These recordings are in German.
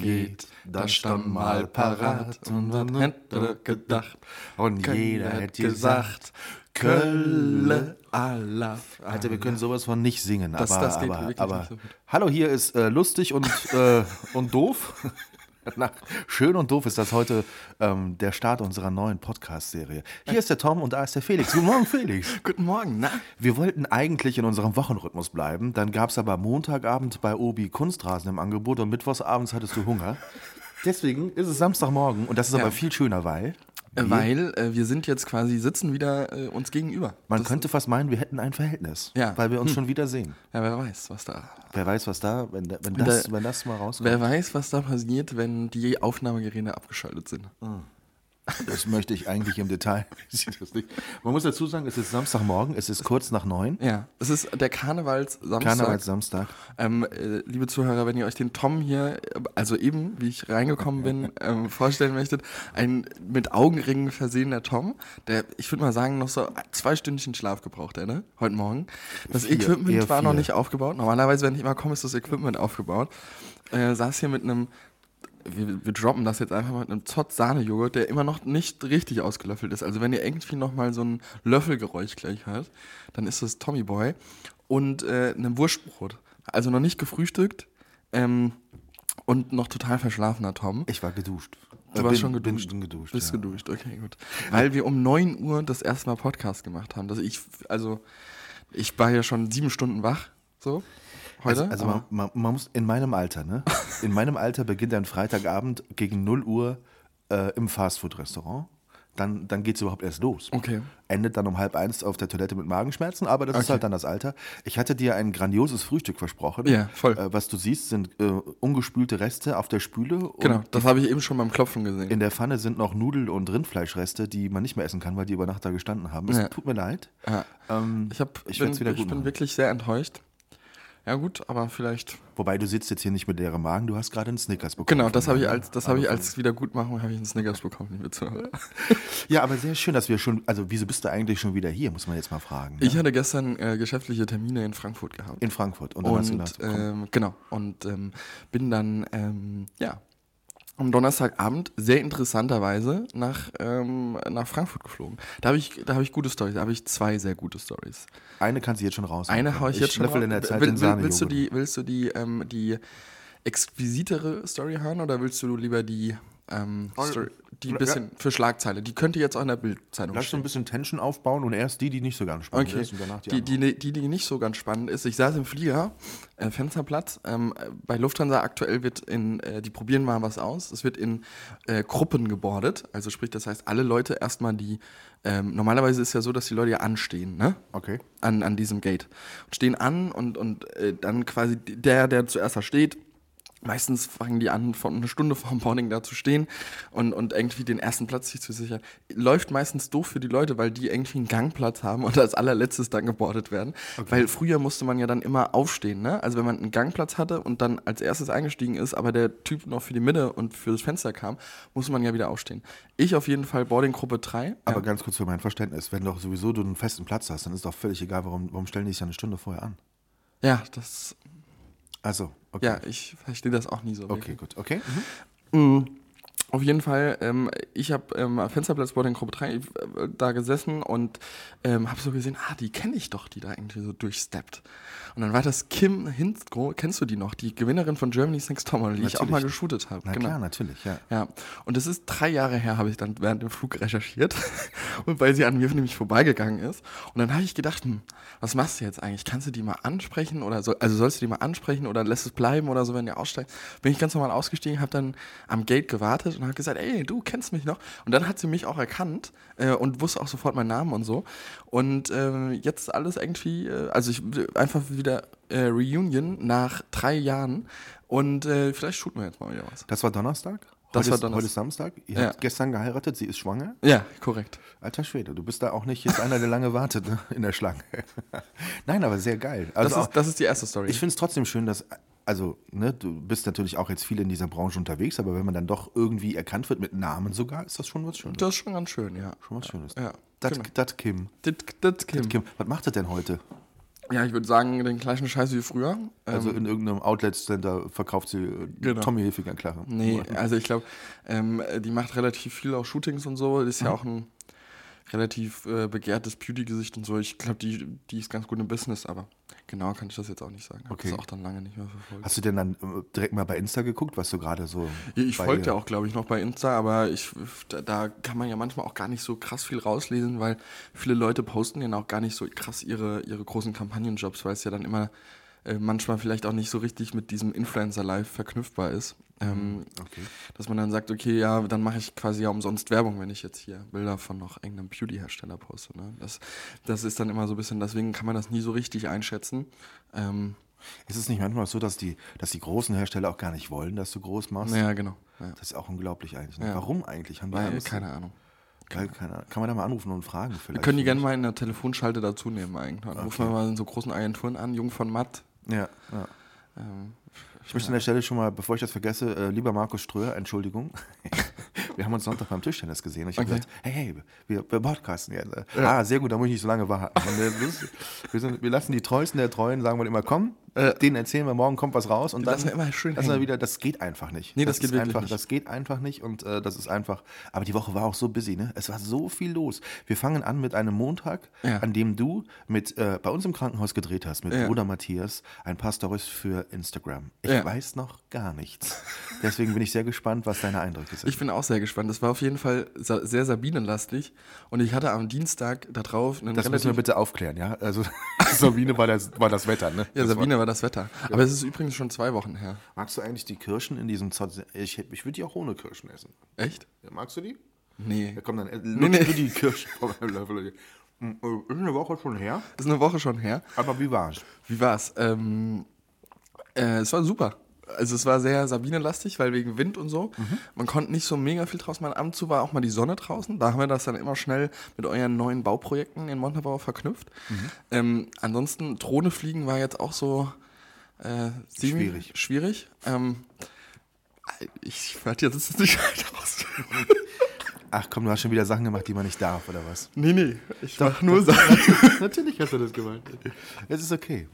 Trömmelchen geht, da stand mal parat und was hätte gedacht? Und jeder hätte gesagt, Kölle Allah. Alter, wir können sowas von nicht singen, Das- aber, das aber, aber gut. hallo, hier ist äh, lustig und, äh, und doof. Nach schön und doof ist das heute ähm, der Start unserer neuen Podcast-Serie. Hier ist der Tom und da ist der Felix. Guten Morgen, Felix. Guten Morgen, na? Wir wollten eigentlich in unserem Wochenrhythmus bleiben. Dann gab es aber Montagabend bei Obi Kunstrasen im Angebot und mittwochsabends hattest du Hunger. Deswegen ist es Samstagmorgen und das ist Ja. aber viel schöner, weil Äh, Weil äh, wir sind jetzt quasi, sitzen wieder äh, uns gegenüber. man Das- könnte fast meinen, wir hätten ein Verhältnis, Ja. weil wir uns schon wieder sehen. Ja, wer weiß, was da. Wer weiß, was da, wenn, wenn, das, da- wenn das mal rauskommt. Wer weiß, was da passiert, wenn die Aufnahmegeräte abgeschaltet sind. Das möchte ich eigentlich im Detail. Man muss dazu sagen, es ist Samstagmorgen, es ist kurz nach neun. Ja, es ist der Karnevalssamstag. Karnevalssamstag. Ähm, äh, liebe Zuhörer, wenn ihr euch den Tom hier, äh, also eben, wie ich reingekommen bin, ähm, vorstellen möchtet, ein mit Augenringen versehener Tom, der, ich würde mal sagen, noch so zwei Stündchen Schlaf gebraucht hat, ne? Heute Morgen. Das Vier, Equipment war noch vier. nicht aufgebaut. Normalerweise, wenn ich immer komme, ist das Equipment aufgebaut. Äh, saß hier mit einem, wir, wir droppen das jetzt einfach mal mit einem Zott-Sahne-Joghurt, der immer noch nicht richtig ausgelöffelt ist. Also wenn ihr irgendwie noch mal so ein Löffelgeräusch gleich hört, dann ist das Tommy Boy und äh, einem Wurstbrot. Also noch nicht gefrühstückt ähm, und noch total verschlafener Tom. Ich war geduscht. Du Äh, warst bin- schon geduscht. Bin, bin geduscht. Bist ja. geduscht, okay, gut. Weil wir um 9 Uhr das erste Mal Podcast gemacht haben. Also ich, also ich war ja schon sieben Stunden wach, so. Also, also man, man, man muss in meinem Alter, ne? In meinem Alter beginnt ein Freitagabend gegen 0 Uhr äh, im Fastfood-Restaurant. Dann, dann geht es überhaupt erst los. Okay. Endet dann um halb eins auf der Toilette mit Magenschmerzen, aber das ist Okay. halt dann das Alter. Ich hatte dir ein grandioses Frühstück versprochen. Ja, voll. Äh, was du siehst, sind äh, ungespülte Reste auf der Spüle. genau, das habe ich eben schon beim Klopfen gesehen. In der Pfanne sind noch Nudel- und Rindfleischreste, die man nicht mehr essen kann, weil die über Nacht da gestanden haben. Es Ja. tut mir leid. ja. Ähm, Ich, hab, ich bin, ich gut bin wirklich sehr enttäuscht. Ja gut, aber vielleicht. Wobei du sitzt jetzt hier nicht mit leerem Magen, du hast gerade einen Snickers bekommen. Genau, das habe ich als, das habe ich Also als Wiedergutmachung habe ich einen Snickers bekommen, liebe Zuhörer. Ja, aber sehr schön, dass wir schon. Also, wieso bist du eigentlich schon wieder hier, muss man jetzt mal fragen. ne? Ich hatte gestern äh, geschäftliche Termine in Frankfurt gehabt. In Frankfurt. Und dann hast du und gedacht, ähm, genau und ähm, bin dann ähm, ja am Donnerstagabend sehr interessanterweise nach, ähm, nach Frankfurt geflogen. Da habe ich, da habe ich gute Stories. Da habe ich zwei sehr gute Stories. eine kannst du jetzt schon raus. Eine haue ich jetzt schon. löffel in raus. der Zeit will, will, willst du die, willst du die, ähm, die exquisitere Story hören oder willst du lieber die, ähm, Story, die Ja. bisschen für Schlagzeile? Die könnte jetzt auch in der Bildzeitung Lass so ein bisschen Tension aufbauen und erst die, die nicht so ganz spannend Okay, ist und danach die, die, die, die, die nicht so ganz spannend ist. Ich saß im Flieger, äh, Fensterplatz. Ähm, äh, bei Lufthansa aktuell wird in, äh, die probieren mal was aus. Es wird in äh, Gruppen gebordet. Also sprich, das heißt, alle Leute erstmal die, ähm, normalerweise ist ja so, dass die Leute ja anstehen, ne? Okay. An, an diesem Gate. Und stehen an und, und äh, dann quasi der, der zuerst da steht, Meistens fangen die an, von einer Stunde vorm Boarding da zu stehen und, und irgendwie den ersten Platz sich zu sichern. Läuft meistens doof für die Leute, weil die irgendwie einen Gangplatz haben und als allerletztes dann gebordet werden. Weil früher musste man ja dann immer aufstehen, ne? Also wenn man einen Gangplatz hatte und dann als erstes eingestiegen ist, aber der Typ noch für die Mitte und für das Fenster kam, musste man ja wieder aufstehen. Ich auf jeden Fall Boarding-Gruppe 3. Aber ja. ganz kurz für mein Verständnis, wenn doch sowieso du einen festen Platz hast, dann ist doch völlig egal, warum, warum stellen die sich ja eine Stunde vorher an? ja, das, Also, okay. ja, ich verstehe das auch nie so. Okay, gut. Okay. Mhm. Auf jeden Fall, ähm, ich habe ähm, am Fensterplatz Boarding Gruppe 3 äh, da gesessen und ähm, habe so gesehen, ah, die kenne ich doch, die da irgendwie so durchsteppt. Und dann war das Kim Hinzgro, kennst du die noch? Die Gewinnerin von Germany's Next Topmodel, die ich auch Natürlich. mal geshootet habe. Na klar, natürlich, ja. Ja, und das ist drei Jahre her, habe ich dann während dem Flug recherchiert und weil sie an mir nämlich vorbeigegangen ist. Und dann habe ich gedacht, hm, was machst du jetzt eigentlich? Kannst du die mal ansprechen oder so, also sollst du die mal ansprechen oder lässt es bleiben oder so, wenn der aussteigt? Bin ich ganz normal ausgestiegen, habe dann am Gate gewartet und hat gesagt, ey, du kennst mich noch. Und dann hat sie mich auch erkannt äh, und wusste auch sofort meinen Namen und so. Und äh, jetzt alles irgendwie, äh, also ich einfach wieder äh, Reunion nach drei Jahren. Und äh, vielleicht shooten wir jetzt mal wieder was. Das war Donnerstag? Das heute war ist, Donnerstag. Heute ist Samstag. Ihr Ja. habt gestern geheiratet, sie ist schwanger. Ja, korrekt. Alter Schwede, du bist da auch nicht jetzt einer, der lange wartet ne, in der Schlange. Nein, aber sehr geil. Also Das, auch, ist, das ist die erste Story. ich finde es trotzdem schön, dass, also, ne, du bist natürlich auch jetzt viel in dieser Branche unterwegs, aber wenn man dann doch irgendwie erkannt wird mit Namen sogar, ist das schon was Schönes. das ist schon ganz schön, ja. Schon was Schönes. Ja, Das, genau. Kim. Das, Kim. Kim. Was macht er denn heute? Ja, ich würde sagen, den gleichen Scheiß wie früher. Also Ähm, in irgendeinem Outlet-Center verkauft sie äh, Genau. Tommy Hilfiger Klare. Nee, also ich glaube, ähm, die macht relativ viel auch Shootings und so. Ist ja auch ein relativ äh, begehrtes Beauty-Gesicht und so. Ich glaube, die, die ist ganz gut im Business, aber genau kann ich das jetzt auch nicht sagen. Hab Okay. das auch dann lange nicht mehr verfolgt. Hast du denn dann äh, direkt mal bei Insta geguckt, was du gerade so. Ich bei folge ja auch, glaube ich, noch bei Insta, aber ich, da, da kann man ja manchmal auch gar nicht so krass viel rauslesen, weil viele Leute posten ja auch gar nicht so krass ihre, ihre großen Kampagnenjobs, weil es ja dann immer äh, manchmal vielleicht auch nicht so richtig mit diesem Influencer-Live verknüpfbar ist. Ähm, Okay. Dass man dann sagt, okay, ja, dann mache ich quasi ja umsonst Werbung, wenn ich jetzt hier Bilder von noch irgendeinem Beauty-Hersteller poste. Ne? Das, das ist dann immer so ein bisschen, deswegen kann man das nie so richtig einschätzen. Ähm, Ist es nicht manchmal so, dass die, dass die großen Hersteller auch gar nicht wollen, dass du groß machst? naja, genau. Ja. Das ist auch unglaublich eigentlich. Ne? Ja. Warum eigentlich? Haben die Weil, keine Ahnung. Weil, keine Ahnung. Kann man da mal anrufen und fragen? Wir Vielleicht können die gerne mal in der Telefonschalte dazu nehmen eigentlich. Dann rufen Okay. wir mal in so großen Agenturen an, Jung von Matt. Ja, ja. Ähm, Ich möchte an der Stelle schon mal, bevor ich das vergesse, äh, lieber Markus Ströer, Entschuldigung. wir haben uns Sonntag beim Tischtennis gesehen und ich habe Okay. gesagt, hey, hey, wir, wir podcasten jetzt. Ah, sehr gut, da muss ich nicht so lange warten. Wir, sind, wir lassen die Treuesten der Treuen, sagen wir immer, komm, denen erzählen wir, morgen kommt was raus. Und dann lassen wir immer schön lassen wir wieder, das geht einfach nicht. Nee, das geht ist wirklich einfach, nicht. Das geht einfach nicht und äh, das ist einfach, aber die Woche war auch so busy, ne? Es war so viel los. Wir fangen an mit einem Montag, Ja. an dem du mit äh, bei uns im Krankenhaus gedreht hast, mit Ja. Bruder Matthias, ein paar Stories für Instagram. Ich Ja. weiß noch gar nichts. Deswegen bin ich sehr gespannt, was deine Eindrücke sind. Ich bin auch sehr gespannt. Das war auf jeden Fall sehr Sabine-lastig. Und ich hatte am Dienstag darauf einen das müssen wir bitte aufklären, ja? Also Sabine war das, war das Wetter, ne? Ja, Das Sabine war das Wetter. Aber es ist übrigens schon zwei Wochen her. War, magst du eigentlich die Kirschen in diesem Zott? Ich, ich würde die auch ohne Kirschen essen. Echt? Ja, magst du die? Nee. Ja, komm, dann Nee, lutsch nee. du die Kirschen vom Löffel. Hm, äh, Ist eine Woche schon her. Ist eine Woche schon her. Aber wie war's? Wie war's? Ähm, äh, es war super. Also es war sehr Sabine-lastig, weil wegen Wind und so. Man konnte nicht so mega viel draußen machen. Ab und zu war auch mal die Sonne draußen. Da haben wir das dann immer schnell mit euren neuen Bauprojekten in Montabaur verknüpft. Ähm, ansonsten, Drohne fliegen war jetzt auch so äh, Schwierig. schwierig. Ähm, ich werde jetzt nicht weiter aus. Ach komm, du hast schon wieder Sachen gemacht, die man nicht darf, oder was? nee, nee, ich mach nur Sachen. Natürlich hast du das gemacht. Es ist okay.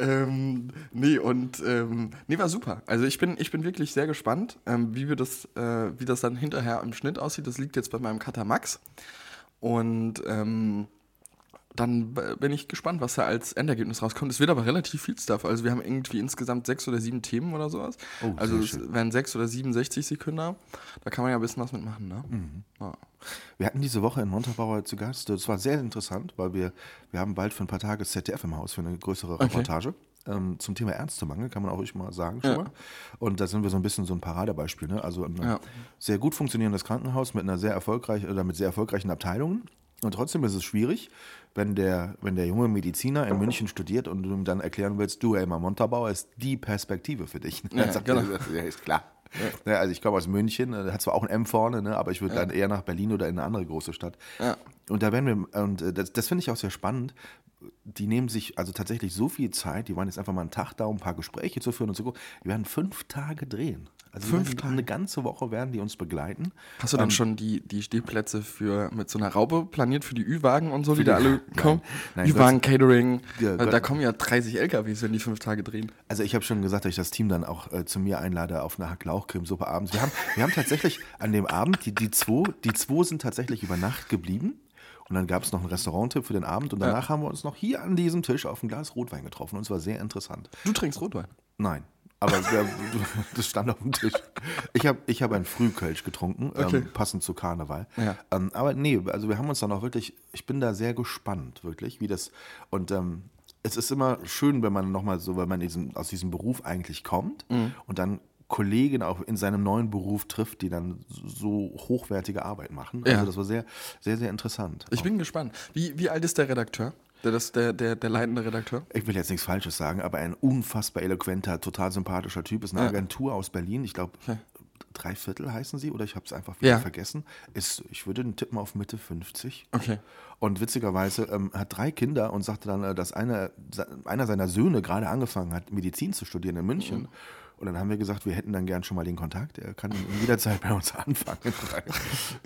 Ähm, nee, und ähm, nee, war super. Also ich bin, ich bin wirklich sehr gespannt, ähm, wie wir das, äh, wie das dann hinterher im Schnitt aussieht. Das liegt jetzt bei meinem Cutter Max. Und ähm, dann bin ich gespannt, was da als Endergebnis rauskommt. Es wird aber relativ viel Stuff. Also wir haben irgendwie insgesamt sechs oder sieben Themen oder sowas. Oh, also es schön. werden sechs oder sieben 60 Sekunden. Da kann man ja ein bisschen was mitmachen, ne? Mhm. Ja. Wir hatten diese Woche in Montabaur zu Gast. Das war sehr interessant, weil wir, wir haben bald für ein paar Tage ZDF im Haus für eine größere Reportage. Ähm, zum Thema Ärztemangel, kann man auch ruhig mal sagen schon Ja. mal. Und da sind wir so ein bisschen so ein Paradebeispiel. Ne? Also ein Ja. sehr gut funktionierendes Krankenhaus mit einer sehr erfolgreichen oder mit sehr erfolgreichen Abteilungen. Und trotzdem ist es schwierig, wenn der, wenn der junge Mediziner in München studiert und du ihm dann erklären willst, du Elmar Montabaur ist die Perspektive für dich. Ja, Dann sagt genau. er, ja, ist klar. Ja, also ich komme aus München, hat zwar auch ein M vorne, ne, aber ich würde dann eher nach Berlin oder in eine andere große Stadt. Ja. Und da werden wir, und äh, das, das finde ich auch sehr spannend. Die nehmen sich also tatsächlich so viel Zeit, die waren jetzt einfach mal einen Tag da, um ein paar Gespräche zu führen und so. gucken. Die werden fünf Tage drehen. Also Fünf Tage? eine ganze Woche werden die uns begleiten. Hast du Ähm, dann schon die, die Stehplätze für mit so einer Raube planiert für die Ü-Wagen und so, die die- da alle kommen? Ü-Wagen, Catering, Ja, äh, da kommen ja 30 LKWs, wenn die fünf Tage drehen. Also ich habe schon gesagt, dass ich das Team dann auch äh, zu mir einlade auf eine Hacklauchcremesuppe abends. Wir haben, wir haben tatsächlich an dem Abend, die, die, zwei, die zwei sind tatsächlich über Nacht geblieben. Und dann gab es noch einen Restauranttipp für den Abend. Und danach haben wir uns noch hier an diesem Tisch auf ein Glas Rotwein getroffen. Und es war sehr interessant. Du trinkst Rotwein. Nein. Aber wär, das stand auf dem Tisch. Ich habe ich hab ein Frühkölsch getrunken, Okay. ähm, passend zu Karneval. Ja. Ähm, aber nee, also wir haben uns dann auch wirklich, ich bin da sehr gespannt, wirklich, wie das. Und ähm, es ist immer schön, wenn man nochmal so, weil man diesen, aus diesem Beruf eigentlich kommt Mhm. und dann Kollegen auch in seinem neuen Beruf trifft, die dann so hochwertige Arbeit machen. Ja. Also das war sehr, sehr, sehr interessant. Ich bin gespannt. Wie, wie alt ist der Redakteur? Der, das, der, der, der leitende Redakteur? Ich will jetzt nichts Falsches sagen, aber ein unfassbar eloquenter, total sympathischer Typ. Ist eine Ja. Agentur aus Berlin. Ich glaube, Okay. drei Viertel heißen sie oder ich habe es einfach wieder Ja. vergessen. Ist, ich würde den tippen auf Mitte 50. Okay. Und witzigerweise ähm, hat drei Kinder und sagte dann, äh, dass eine, se- einer seiner Söhne gerade angefangen hat, Medizin zu studieren in München. Und dann haben wir gesagt, wir hätten dann gern schon mal den Kontakt. Er kann jederzeit bei uns anfangen.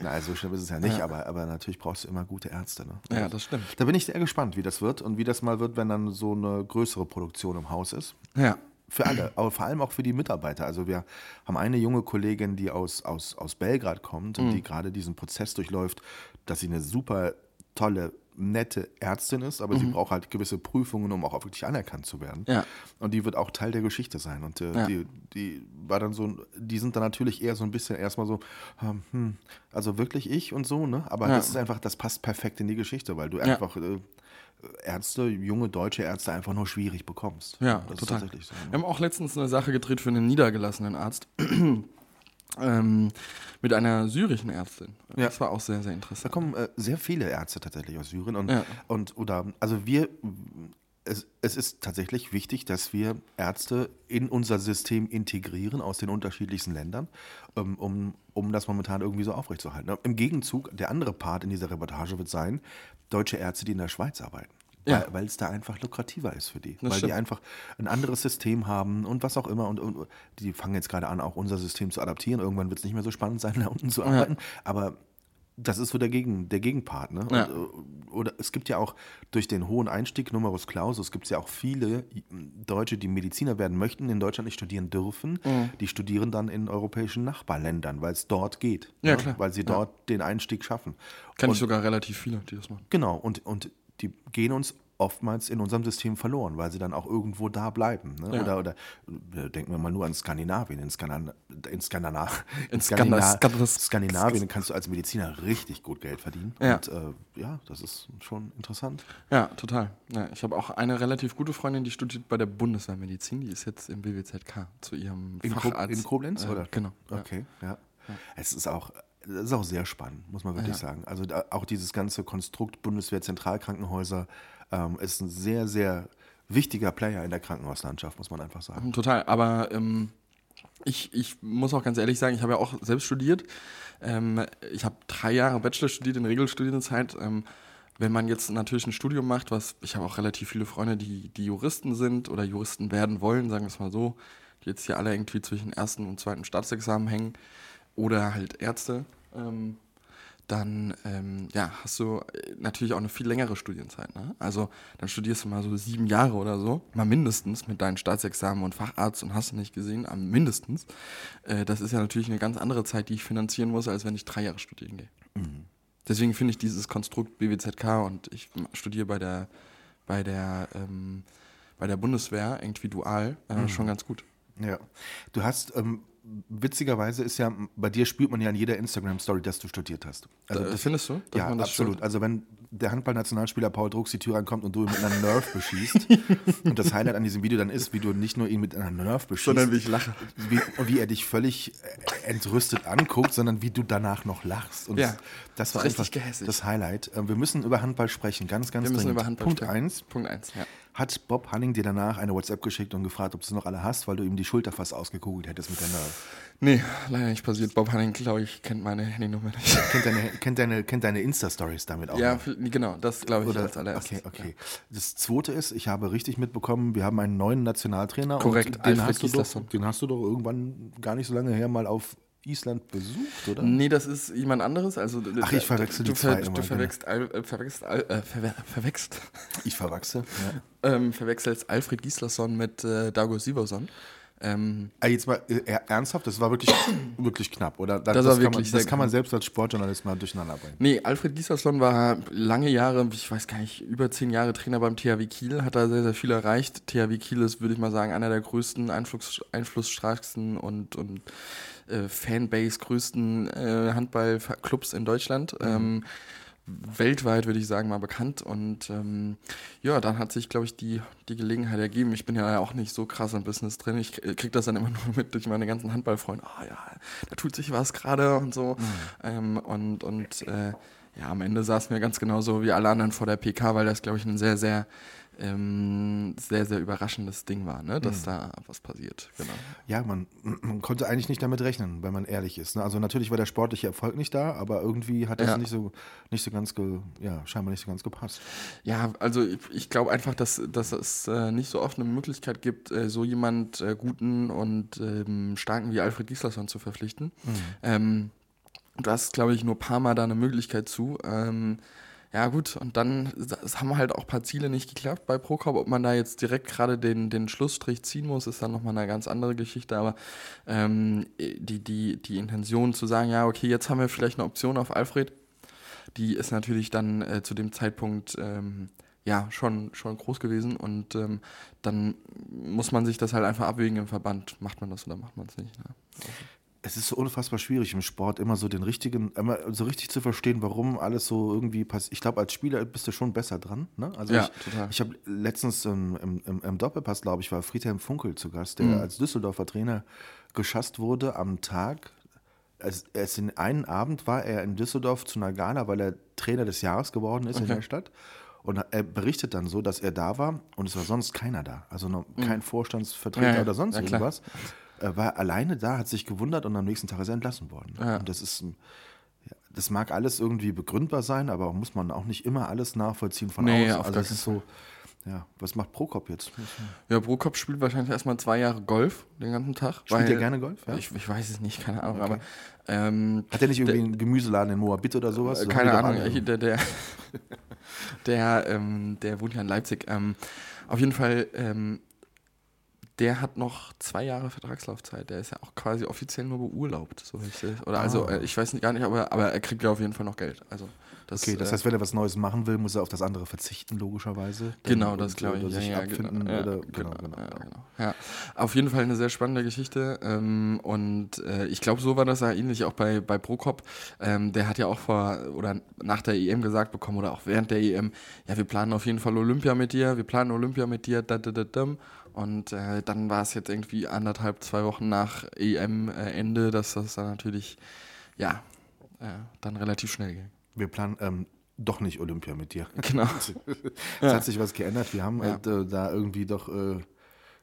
Na, so schlimm ist es ja nicht, aber, aber natürlich brauchst du immer gute Ärzte. Ne? Ja, das stimmt. Da bin ich sehr gespannt, wie das wird und wie das mal wird, wenn dann so eine größere Produktion im Haus ist. Ja. Für alle, aber vor allem auch für die Mitarbeiter. Also wir haben eine junge Kollegin, die aus, aus, aus Belgrad kommt und die gerade diesen Prozess durchläuft, dass sie eine super tolle, nette Ärztin ist, aber sie braucht halt gewisse Prüfungen, um auch wirklich anerkannt zu werden. Ja. Und die wird auch Teil der Geschichte sein. Und äh, Ja. die, die war dann so, die sind dann natürlich eher so ein bisschen erstmal so, ähm, hm, also wirklich ich und so, ne? Aber Ja. das ist einfach, das passt perfekt in die Geschichte, weil du einfach äh, Ärzte, junge deutsche Ärzte einfach nur schwierig bekommst. Ja, das total. ist tatsächlich so. ne? Wir haben auch letztens eine Sache gedreht für einen niedergelassenen Arzt. Ähm, mit einer syrischen Ärztin. Ja. Das war auch sehr, sehr Da interessant. kommen äh, sehr viele Ärzte tatsächlich aus Syrien und, Ja. und oder also wir es, es ist tatsächlich wichtig, dass wir Ärzte in unser System integrieren aus den unterschiedlichsten Ländern, ähm, um, um das momentan irgendwie so aufrechtzuerhalten. Im Gegenzug, der andere Part in dieser Reportage wird sein, deutsche Ärzte, die in der Schweiz arbeiten. Ja. Weil, es da einfach lukrativer ist für die. Das weil die stimmt. einfach ein anderes System haben und was auch immer. Und, und die fangen jetzt gerade an, auch unser System zu adaptieren. Irgendwann wird es nicht mehr so spannend sein, da unten zu arbeiten. Aber das ist so der, Gegen, der Gegenpart. Ne? Ja. Und, äh, oder es gibt ja auch durch den hohen Einstieg Numerus Clausus gibt es ja auch viele Deutsche, die Mediziner werden möchten, in Deutschland nicht studieren dürfen. Mhm. Die studieren dann in europäischen Nachbarländern, weil es dort geht. Ja, ne? Weil sie dort den Einstieg schaffen. Kenne ich sogar relativ viele, die das machen. Genau, und, und die gehen uns oftmals in unserem System verloren, weil sie dann auch irgendwo da bleiben. Ne? Ja. Oder, oder äh, denken wir mal nur an Skandinavien. In, Skandan in, Skandana In Skandina Skanda- Skandinavien kannst du als Mediziner richtig gut Geld verdienen. Ja. Und äh, ja, das ist schon interessant. Ja, total. Ja, ich habe auch eine relativ gute Freundin, die studiert bei der Bundeswehrmedizin. Die ist jetzt im BWZK zu ihrem In, Facharzt. in Koblenz, Äh, oder? Genau. Okay, ja. Es ist auch, das ist auch sehr spannend, muss man wirklich Ja. sagen. Also da, auch dieses ganze Konstrukt Bundeswehr Zentralkrankenhäuser ähm, ist ein sehr, sehr wichtiger Player in der Krankenhauslandschaft, muss man einfach sagen. Total, aber ähm, ich, ich muss auch ganz ehrlich sagen, ich habe ja auch selbst studiert. Ähm, ich habe drei Jahre Bachelor studiert in Regelstudienzeit. Ähm, wenn man jetzt natürlich ein Studium macht, was ich habe auch relativ viele Freunde, die, die Juristen sind oder Juristen werden wollen, sagen wir es mal so, die jetzt hier alle irgendwie zwischen ersten und zweiten Staatsexamen hängen oder halt Ärzte. Ähm, dann ähm, ja, hast du äh, natürlich auch eine viel längere Studienzeit. Ne? Also dann studierst du mal so sieben Jahre oder so, mal mindestens mit deinen Staatsexamen und Facharzt und hast du nicht gesehen, am mindestens. Äh, das ist ja natürlich eine ganz andere Zeit, die ich finanzieren muss, als wenn ich drei Jahre studieren gehe. Deswegen finde ich dieses Konstrukt BWZK und ich studiere bei der bei der ähm, bei der Bundeswehr irgendwie dual äh, schon ganz gut. Ja. Du hast, ähm, witzigerweise ist ja, bei dir spürt man ja in jeder Instagram-Story, dass du studiert hast. Also Äh, das, findest du, ja, absolut. spürt? Also wenn der Handballnationalspieler Paul Drucks die Tür reinkommt und du ihn mit einer Nerf beschießt und das Highlight an diesem Video dann ist, wie du nicht nur ihn mit einer Nerf beschießt, Sondern wie ich lache. wie, wie er dich völlig äh, entrüstet anguckt, sondern wie du danach noch lachst. Und Ja, das war richtig einfach gehässig. das Highlight. Äh, Wir müssen über Handball sprechen, ganz, ganz Wir müssen dringend. über Handball Punkt sprechen. eins Punkt eins, ja. Hat Bob Hanning dir danach eine WhatsApp geschickt und gefragt, ob du es noch alle hast, weil du ihm die Schulter fast ausgekugelt hättest mit der Nerf. Nee, leider nicht passiert. Bob Hanning, glaube ich, kennt meine Handynummer nicht. Kennt deine, kennt deine, kennt deine Insta-Stories damit auch ja, noch? genau, das glaube ich Oder, als allererstes. okay, okay. Das zweite ist, ich habe richtig mitbekommen, wir haben einen neuen Nationaltrainer. Korrekt, den Alfred hast, du doch, den hast du doch irgendwann gar nicht so lange her mal auf Island besucht, oder? Nee, das ist jemand anderes. Also, Ach, ich verwechsel du, die zwei ver, immer, Du verwechselst, Al, äh, verwechselst, Al, äh, verwechselst, Ich verwachse. Ja. ähm, verwechselst Alfred Gislason mit äh, Dago Siverson. Ähm, Ah, jetzt mal äh, ernsthaft, das war wirklich, wirklich knapp, oder? Das, Das war kann wirklich man, das kann man selbst als Sportjournalist mal durcheinander bringen. nee, Alfred Gislason war lange Jahre, ich weiß gar nicht, über zehn Jahre Trainer beim THW Kiel, hat da sehr, sehr viel erreicht. THW Kiel ist, würde ich mal sagen, einer der größten, Einfluss, einflussstärksten und, und äh, Fanbase größten äh, Handballclubs in Deutschland. Ähm, weltweit, würde ich sagen, mal bekannt. Und ähm, ja, dann hat sich, glaube ich, die, die Gelegenheit ergeben. Ich bin ja auch nicht so krass im Business drin. Ich kriege das dann immer nur mit durch meine ganzen Handballfreunde. Ah ja, da tut sich was gerade und so. Mhm. Ähm, und und äh, ja, am Ende saßen wir ganz genauso wie alle anderen vor der PK, weil das, glaube ich, ein sehr, sehr ähm, sehr, sehr überraschendes Ding war, ne? dass mhm. da was passiert. Genau. Ja, man, man, konnte eigentlich nicht damit rechnen, wenn man ehrlich ist. Ne? Also natürlich war der sportliche Erfolg nicht da, aber irgendwie hat das ja. nicht, so, nicht so ganz, ge, ja, scheinbar nicht so ganz gepasst. Ja, also ich, ich glaube einfach, dass, dass es äh, nicht so oft eine Möglichkeit gibt, äh, so jemand äh, guten und ähm, starken wie Alfred Gislason zu verpflichten. Mhm. Ähm, du hast, glaube ich, nur ein paar Mal da eine Möglichkeit zu. Ähm, ja, gut, und dann haben halt auch ein paar Ziele nicht geklappt bei Prokop. Ob man da jetzt direkt gerade den, den Schlussstrich ziehen muss, ist dann nochmal eine ganz andere Geschichte. Aber ähm, die, die, die Intention zu sagen, ja, okay, jetzt haben wir vielleicht eine Option auf Alfred, die ist natürlich dann äh, zu dem Zeitpunkt ähm, ja schon, schon groß gewesen. Und ähm, dann muss man sich das halt einfach abwägen im Verband. Macht man das oder macht man es nicht? Ne? Also es ist so unfassbar schwierig im Sport immer so den richtigen, immer so richtig zu verstehen, warum alles so irgendwie passiert. Ich glaube, als Spieler bist du schon besser dran. Ne? Also ja, ich, total. Ich habe letztens im, im, im, Doppelpass, glaube ich, war Friedhelm Funkel zu Gast, der mhm. als Düsseldorfer Trainer geschasst wurde am Tag. Es, es in einen Abend war er in Düsseldorf zu einer Gala, weil er Trainer des Jahres geworden ist okay. in der Stadt. Und er berichtet dann so, dass er da war und es war sonst keiner da. Also mhm. kein Vorstandsvertreter ja, oder sonst ja, irgendwas. Klar war alleine da, hat sich gewundert und am nächsten Tag ist er entlassen worden. Ja. Und das ist, das mag alles irgendwie begründbar sein, aber muss man auch nicht immer alles nachvollziehen von nee, außen. Also das ist so, ja, was macht Prokop jetzt? Ja, Prokop spielt wahrscheinlich erstmal zwei Jahre Golf den ganzen Tag. Spielt er gerne Golf? Ja? Ich, ich, weiß es nicht, keine Ahnung. Okay. Aber, ähm, Hat er nicht irgendwie der, einen Gemüseladen in Moabit oder sowas? So keine Ahnung. Der, der, der, ähm, der wohnt ja in Leipzig. Ähm, auf jeden Fall ähm, der hat noch zwei Jahre Vertragslaufzeit. Der ist ja auch quasi offiziell nur beurlaubt, so richtig. Oder also, ah. also, ich weiß nicht, gar nicht, aber, aber er kriegt ja auf jeden Fall noch Geld. Also, das, okay, das äh, heißt, wenn er was Neues machen will, muss er auf das andere verzichten, logischerweise. Genau, das glaube ich. Ja, ja, genau, ja, oder, genau, genau, genau, ja, genau. Ja, auf jeden Fall eine sehr spannende Geschichte. Ähm, und äh, ich glaube, so war das ja ähnlich auch bei, bei Prokop. Ähm, der hat ja auch vor oder nach der EM gesagt bekommen oder auch während der EM, ja, wir planen auf jeden Fall Olympia mit dir, wir planen Olympia mit dir, da, da, da, da. Und äh, dann war es jetzt irgendwie anderthalb, zwei Wochen nach EM-Ende, dass das dann natürlich, ja, äh, dann relativ schnell ging. Wir planen ähm, doch nicht Olympia mit dir. Genau. es ja. hat sich was geändert. Wir haben ja. halt äh, da irgendwie doch äh,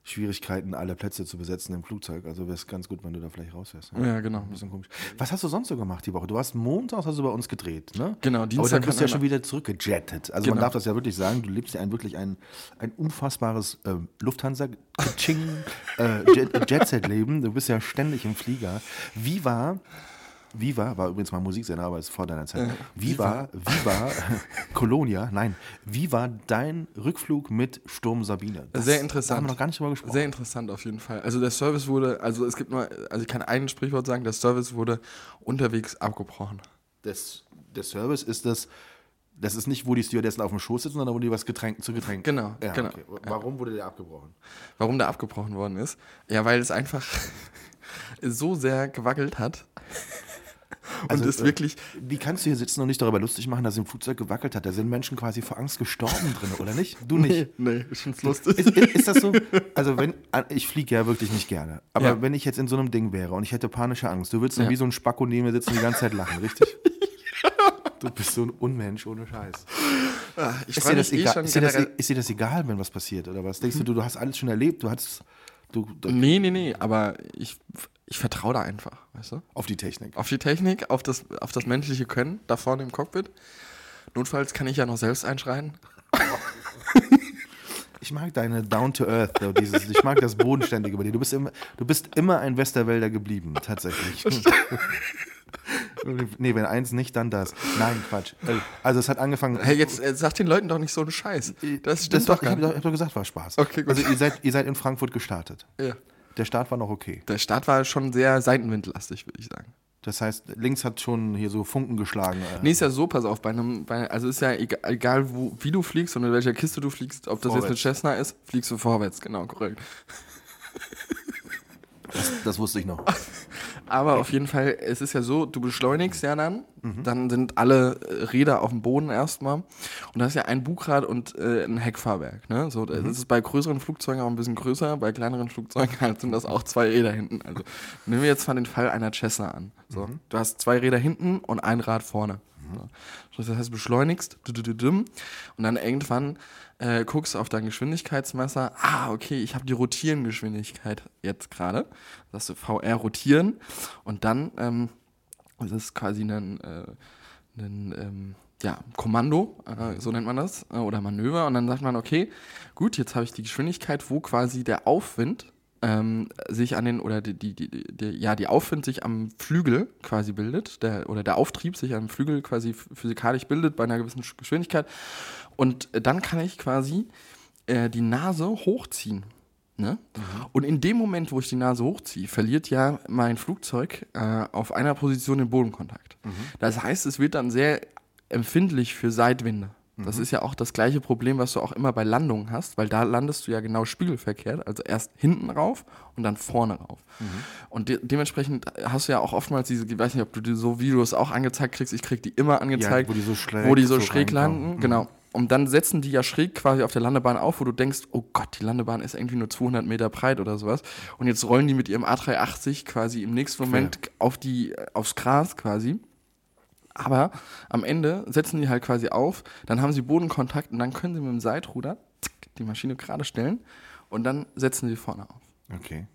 Schwierigkeiten, alle Plätze zu besetzen im Flugzeug. Also wäre es ganz gut, wenn du da vielleicht rausfährst. Ja, ja genau. Ein bisschen komisch. Was hast du sonst so gemacht die Woche? Du hast Montag hast du bei uns gedreht, ne? Genau, Dienstag. Aber dann bist du ja schon wieder zurückgejettet. Also genau. man darf das ja wirklich sagen, du lebst ja ein wirklich ein, ein unfassbares äh, lufthansa äh, Jet-Set-Leben. Du bist ja ständig im Flieger. Wie war Viva war übrigens mal Musiksender, aber ist vor deiner Zeit. Äh, Viva, Viva, Colonia, nein, wie war dein Rückflug mit Sturm Sabine? Das, Sehr interessant. Da haben wir noch gar nicht drüber gesprochen. Sehr interessant auf jeden Fall. Also der Service wurde, also es gibt nur, also ich kann ein Sprichwort sagen, der Service wurde unterwegs abgebrochen. Das, der Service ist das, das ist nicht, wo die Stewardessen auf dem Schoß sitzen, sondern wo die was Getränk, zu Getränken. Genau, ja, genau. Okay. Warum wurde der abgebrochen? Warum der abgebrochen worden ist? Ja, weil es einfach so sehr gewackelt hat. Also, und ist äh, wirklich. Wie kannst du hier sitzen und nicht darüber lustig machen, dass im Flugzeug gewackelt hat? Da sind Menschen quasi vor Angst gestorben drin, oder nicht? Du nicht? Nee, nee ich find's lustig. Ist, ist, ist, das so? Also, wenn, ich fliege ja wirklich nicht gerne. Aber ja. wenn ich jetzt in so einem Ding wäre und ich hätte panische Angst, du würdest ja. wie so ein Spacko neben mir sitzen und die ganze Zeit lachen, richtig? Du bist so ein Unmensch ohne Scheiß. Ah, ist, dir das, eh egal, ist, dir das, ist dir das egal, wenn was passiert? Oder was? Denkst du, du hast alles schon erlebt? Du hattest. Du, nee, nee, nee, aber ich ich vertraue da einfach, weißt du? Auf die Technik. Auf die Technik, auf das, auf das menschliche Können da vorne im Cockpit. Notfalls kann ich ja noch selbst einschreien. Ich mag deine Down to Earth, dieses, ich mag das Bodenständige bei dir. Du bist immer, du bist immer ein Westerwälder geblieben, tatsächlich. nee, wenn eins nicht, dann das. Nein, Quatsch. Also es hat angefangen. Hey, jetzt äh, sag den Leuten doch nicht so einen Scheiß. Das stimmt das doch, gar nicht. Ich hab, hab doch gesagt, war Spaß. Okay, gut. Also ihr seid, ihr seid in Frankfurt gestartet. Ja. Der Start war noch okay. Der Start war schon sehr seitenwindlastig, würde ich sagen. Das heißt, links hat schon hier so Funken geschlagen. Äh. Nee, ist ja so, pass auf, bei einem, bei, also ist ja egal, egal wo, wie du fliegst und in welcher Kiste du fliegst, ob das vorwärts. jetzt eine Cessna ist, fliegst du vorwärts, genau, korrekt. Das, das wusste ich noch. Aber auf jeden Fall, es ist ja so, du beschleunigst ja dann, Mhm. dann sind alle äh, Räder auf dem Boden erstmal. Und da ist ja ein Bugrad und äh, ein Heckfahrwerk. Ne? So, Mhm. das ist bei größeren Flugzeugen auch ein bisschen größer, bei kleineren Flugzeugen halt sind das auch zwei Räder hinten. Also nehmen wir jetzt mal den Fall einer Cessna an. So, Mhm. Du hast zwei Räder hinten und ein Rad vorne. So. Das heißt, du beschleunigst du, du, du, und dann irgendwann äh, guckst du auf dein Geschwindigkeitsmesser, ah, okay, ich habe die Rotierengeschwindigkeit jetzt gerade. Das ist VR rotieren und dann ähm, das ist quasi ein, äh, ein ähm, ja, Kommando, äh, so nennt man das, äh, oder Manöver. Und dann sagt man, okay, gut, jetzt habe ich die Geschwindigkeit, wo quasi der Aufwind ähm, sich an den, oder die, die, die, die, ja, die Aufwind sich am Flügel quasi bildet, der, oder der Auftrieb sich am Flügel quasi physikalisch bildet bei einer gewissen Sch- Geschwindigkeit. Und dann kann ich quasi äh, die Nase hochziehen. Ne? Und in dem Moment, wo ich die Nase hochziehe, verliert ja mein Flugzeug äh, auf einer Position den Bodenkontakt. Das heißt, es wird dann sehr empfindlich für Seitwinde. Das ist ja auch das gleiche Problem, was du auch immer bei Landungen hast, weil da landest du ja genau spiegelverkehrt, also erst hinten rauf und dann vorne rauf. Und de dementsprechend hast du ja auch oftmals diese, ich weiß nicht, ob du so Videos auch angezeigt kriegst, ich krieg die immer angezeigt, wo die so schräg wo die so so schräg landen, genau. Und dann setzen die ja schräg quasi auf der Landebahn auf, wo du denkst, oh Gott, die Landebahn ist irgendwie nur 200 Meter breit oder sowas. Und jetzt rollen die mit ihrem A380 quasi im nächsten Moment auf die, aufs Gras quasi. Aber am Ende setzen die halt quasi auf, dann haben sie Bodenkontakt und dann können sie mit dem Seitruder zack, die Maschine gerade stellen und dann setzen sie vorne auf. Okay.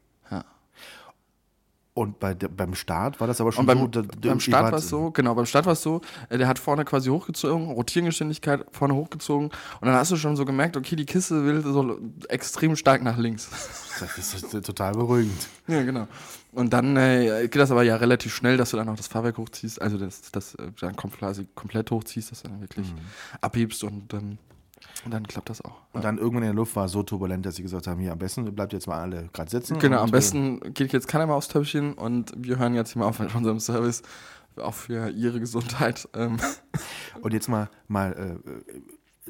Und bei beim Start war das aber schon Und beim, so. da- beim Start war es so, genau, beim Start war es so, äh, der hat vorne quasi hochgezogen, Rotierengeschwindigkeit vorne hochgezogen und dann hast du schon so gemerkt, okay, die Kiste will so extrem stark nach links. Das ist total beruhigend. ja, genau. Und dann äh, geht das aber ja relativ schnell, dass du dann auch das Fahrwerk hochziehst, also das, das äh, dann komplett hochziehst, dass du dann wirklich Mhm. abhebst und, ähm, und dann klappt das auch. Und dann irgendwann in der Luft war es so turbulent, dass sie gesagt haben: Hier, am besten bleibt jetzt mal alle gerade sitzen. Genau, am besten geht jetzt keiner mehr aufs Töpfchen und wir hören jetzt hier mal auf mit unserem Service, auch für ihre Gesundheit. Ähm, Und jetzt mal, mal äh,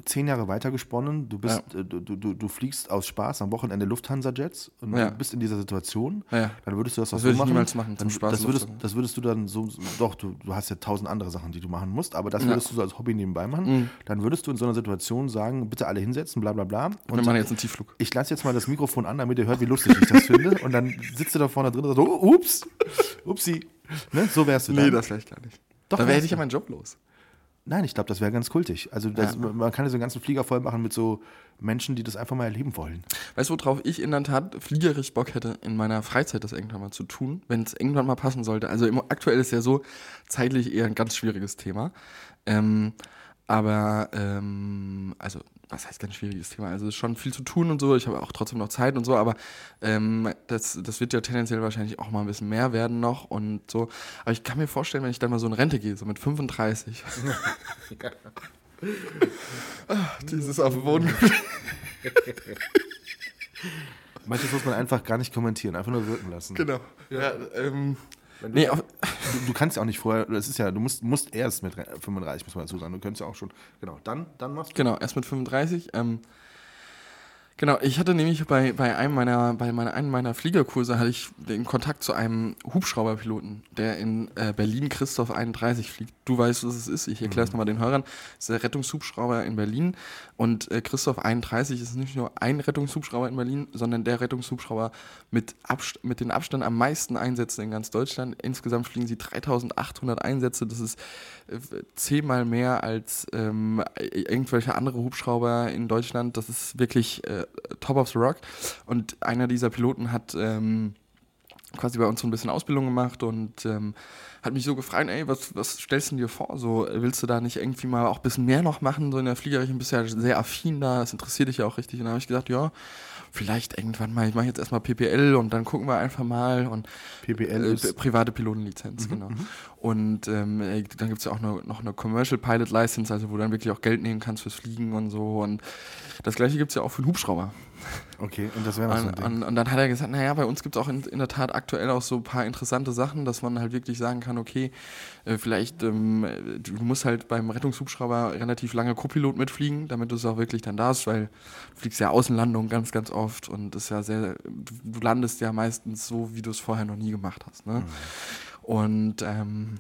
zehn Jahre weiter gesponnen. Du, bist, äh, du, du, du fliegst aus Spaß am Wochenende Lufthansa-Jets und Ja. du bist in dieser Situation. Ja. Dann würdest du das, Das auch würde so machen. niemals machen, zum Dann, Spaß das, würdest, Lufthansa. das würdest du dann so, doch, du, du hast ja tausend andere Sachen, die du machen musst, aber das würdest du so als Hobby nebenbei machen. Mhm. Dann würdest du in so einer Situation sagen, bitte alle hinsetzen, bla bla bla. wir machen jetzt einen Tiefflug. ich lasse jetzt mal das Mikrofon an, damit ihr hört, wie lustig ich das finde. Und dann sitzt du da vorne drin und sagst, oh, ups, upsi. Ne? So wärst du dann. Nee, das vielleicht gar nicht. Doch, da wäre ich ja meinen Job los. Nein, ich glaube, das wäre ganz kultig. Also das, Ja. man kann ja so einen ganzen Flieger voll machen mit so Menschen, die das einfach mal erleben wollen. Weißt du, worauf ich in der Tat fliegerisch Bock hätte, in meiner Freizeit das irgendwann mal zu tun, wenn es irgendwann mal passen sollte? Also im, aktuell ist ja so zeitlich eher ein ganz schwieriges Thema. Ähm, aber, ähm, also, was heißt ganz schwieriges Thema? Also, es ist schon viel zu tun und so. Ich habe auch trotzdem noch Zeit und so, aber ähm, das, das wird ja tendenziell wahrscheinlich auch mal ein bisschen mehr werden noch und so. Aber ich kann mir vorstellen, wenn ich dann mal so in Rente gehe, so mit 35. Ah, Dieses auf dem Boden. Manches muss man einfach gar nicht kommentieren, einfach nur wirken lassen. genau. Ja, ähm, nee, auf, Du, du kannst ja auch nicht vorher, das ist ja, du musst, musst erst mit 35, muss man dazu sagen. Du könntest ja auch schon, genau, dann, dann machst du. Genau, erst mit 35. Ähm, genau, ich hatte nämlich bei, bei einem meiner, bei meiner, einem meiner Fliegerkurse hatte ich den Kontakt zu einem Hubschrauberpiloten, der in äh, Berlin Christoph 31 fliegt. Du weißt, was es ist. Ich erkläre es nochmal den Hörern. Es ist der Rettungshubschrauber in Berlin. Und äh, Christoph 31 ist nicht nur ein Rettungshubschrauber in Berlin, sondern der Rettungshubschrauber mit, Abst mit den Abstand am meisten Einsätzen in ganz Deutschland. Insgesamt fliegen sie 3800 Einsätze. Das ist äh, zehnmal mehr als ähm, irgendwelche andere Hubschrauber in Deutschland. Das ist wirklich äh, top of the rock. Und einer dieser Piloten hat ähm, quasi bei uns so ein bisschen Ausbildung gemacht und ähm, hat mich so gefragt, ey, was, was stellst du dir vor? So, willst du da nicht irgendwie mal auch ein bisschen mehr noch machen? So in der Fliegerrechnung bist du ja sehr affin da, das interessiert dich ja auch richtig. Und dann habe ich gesagt, ja, vielleicht irgendwann mal, ich mache jetzt erstmal PPL und dann gucken wir einfach mal und PPL äh, ist, private Pilotenlizenz, genau. Und ähm, äh, dann gibt es ja auch eine, noch eine Commercial Pilot License, also wo du dann wirklich auch Geld nehmen kannst fürs Fliegen und so. Und das gleiche gibt es ja auch für einen Hubschrauber. Okay, und das wäre was Und, und, und dann hat er gesagt, naja, bei uns gibt es auch in, in der Tat aktuell auch so ein paar interessante Sachen, dass man halt wirklich sagen kann, okay, äh, vielleicht, ähm, du musst halt beim Rettungshubschrauber relativ lange Co-Pilot mitfliegen, damit du es auch wirklich dann darfst, weil du fliegst ja Außenlandung ganz, ganz oft und ist ja sehr, du, du landest ja meistens so, wie du es vorher noch nie gemacht hast. Ne? Und ähm,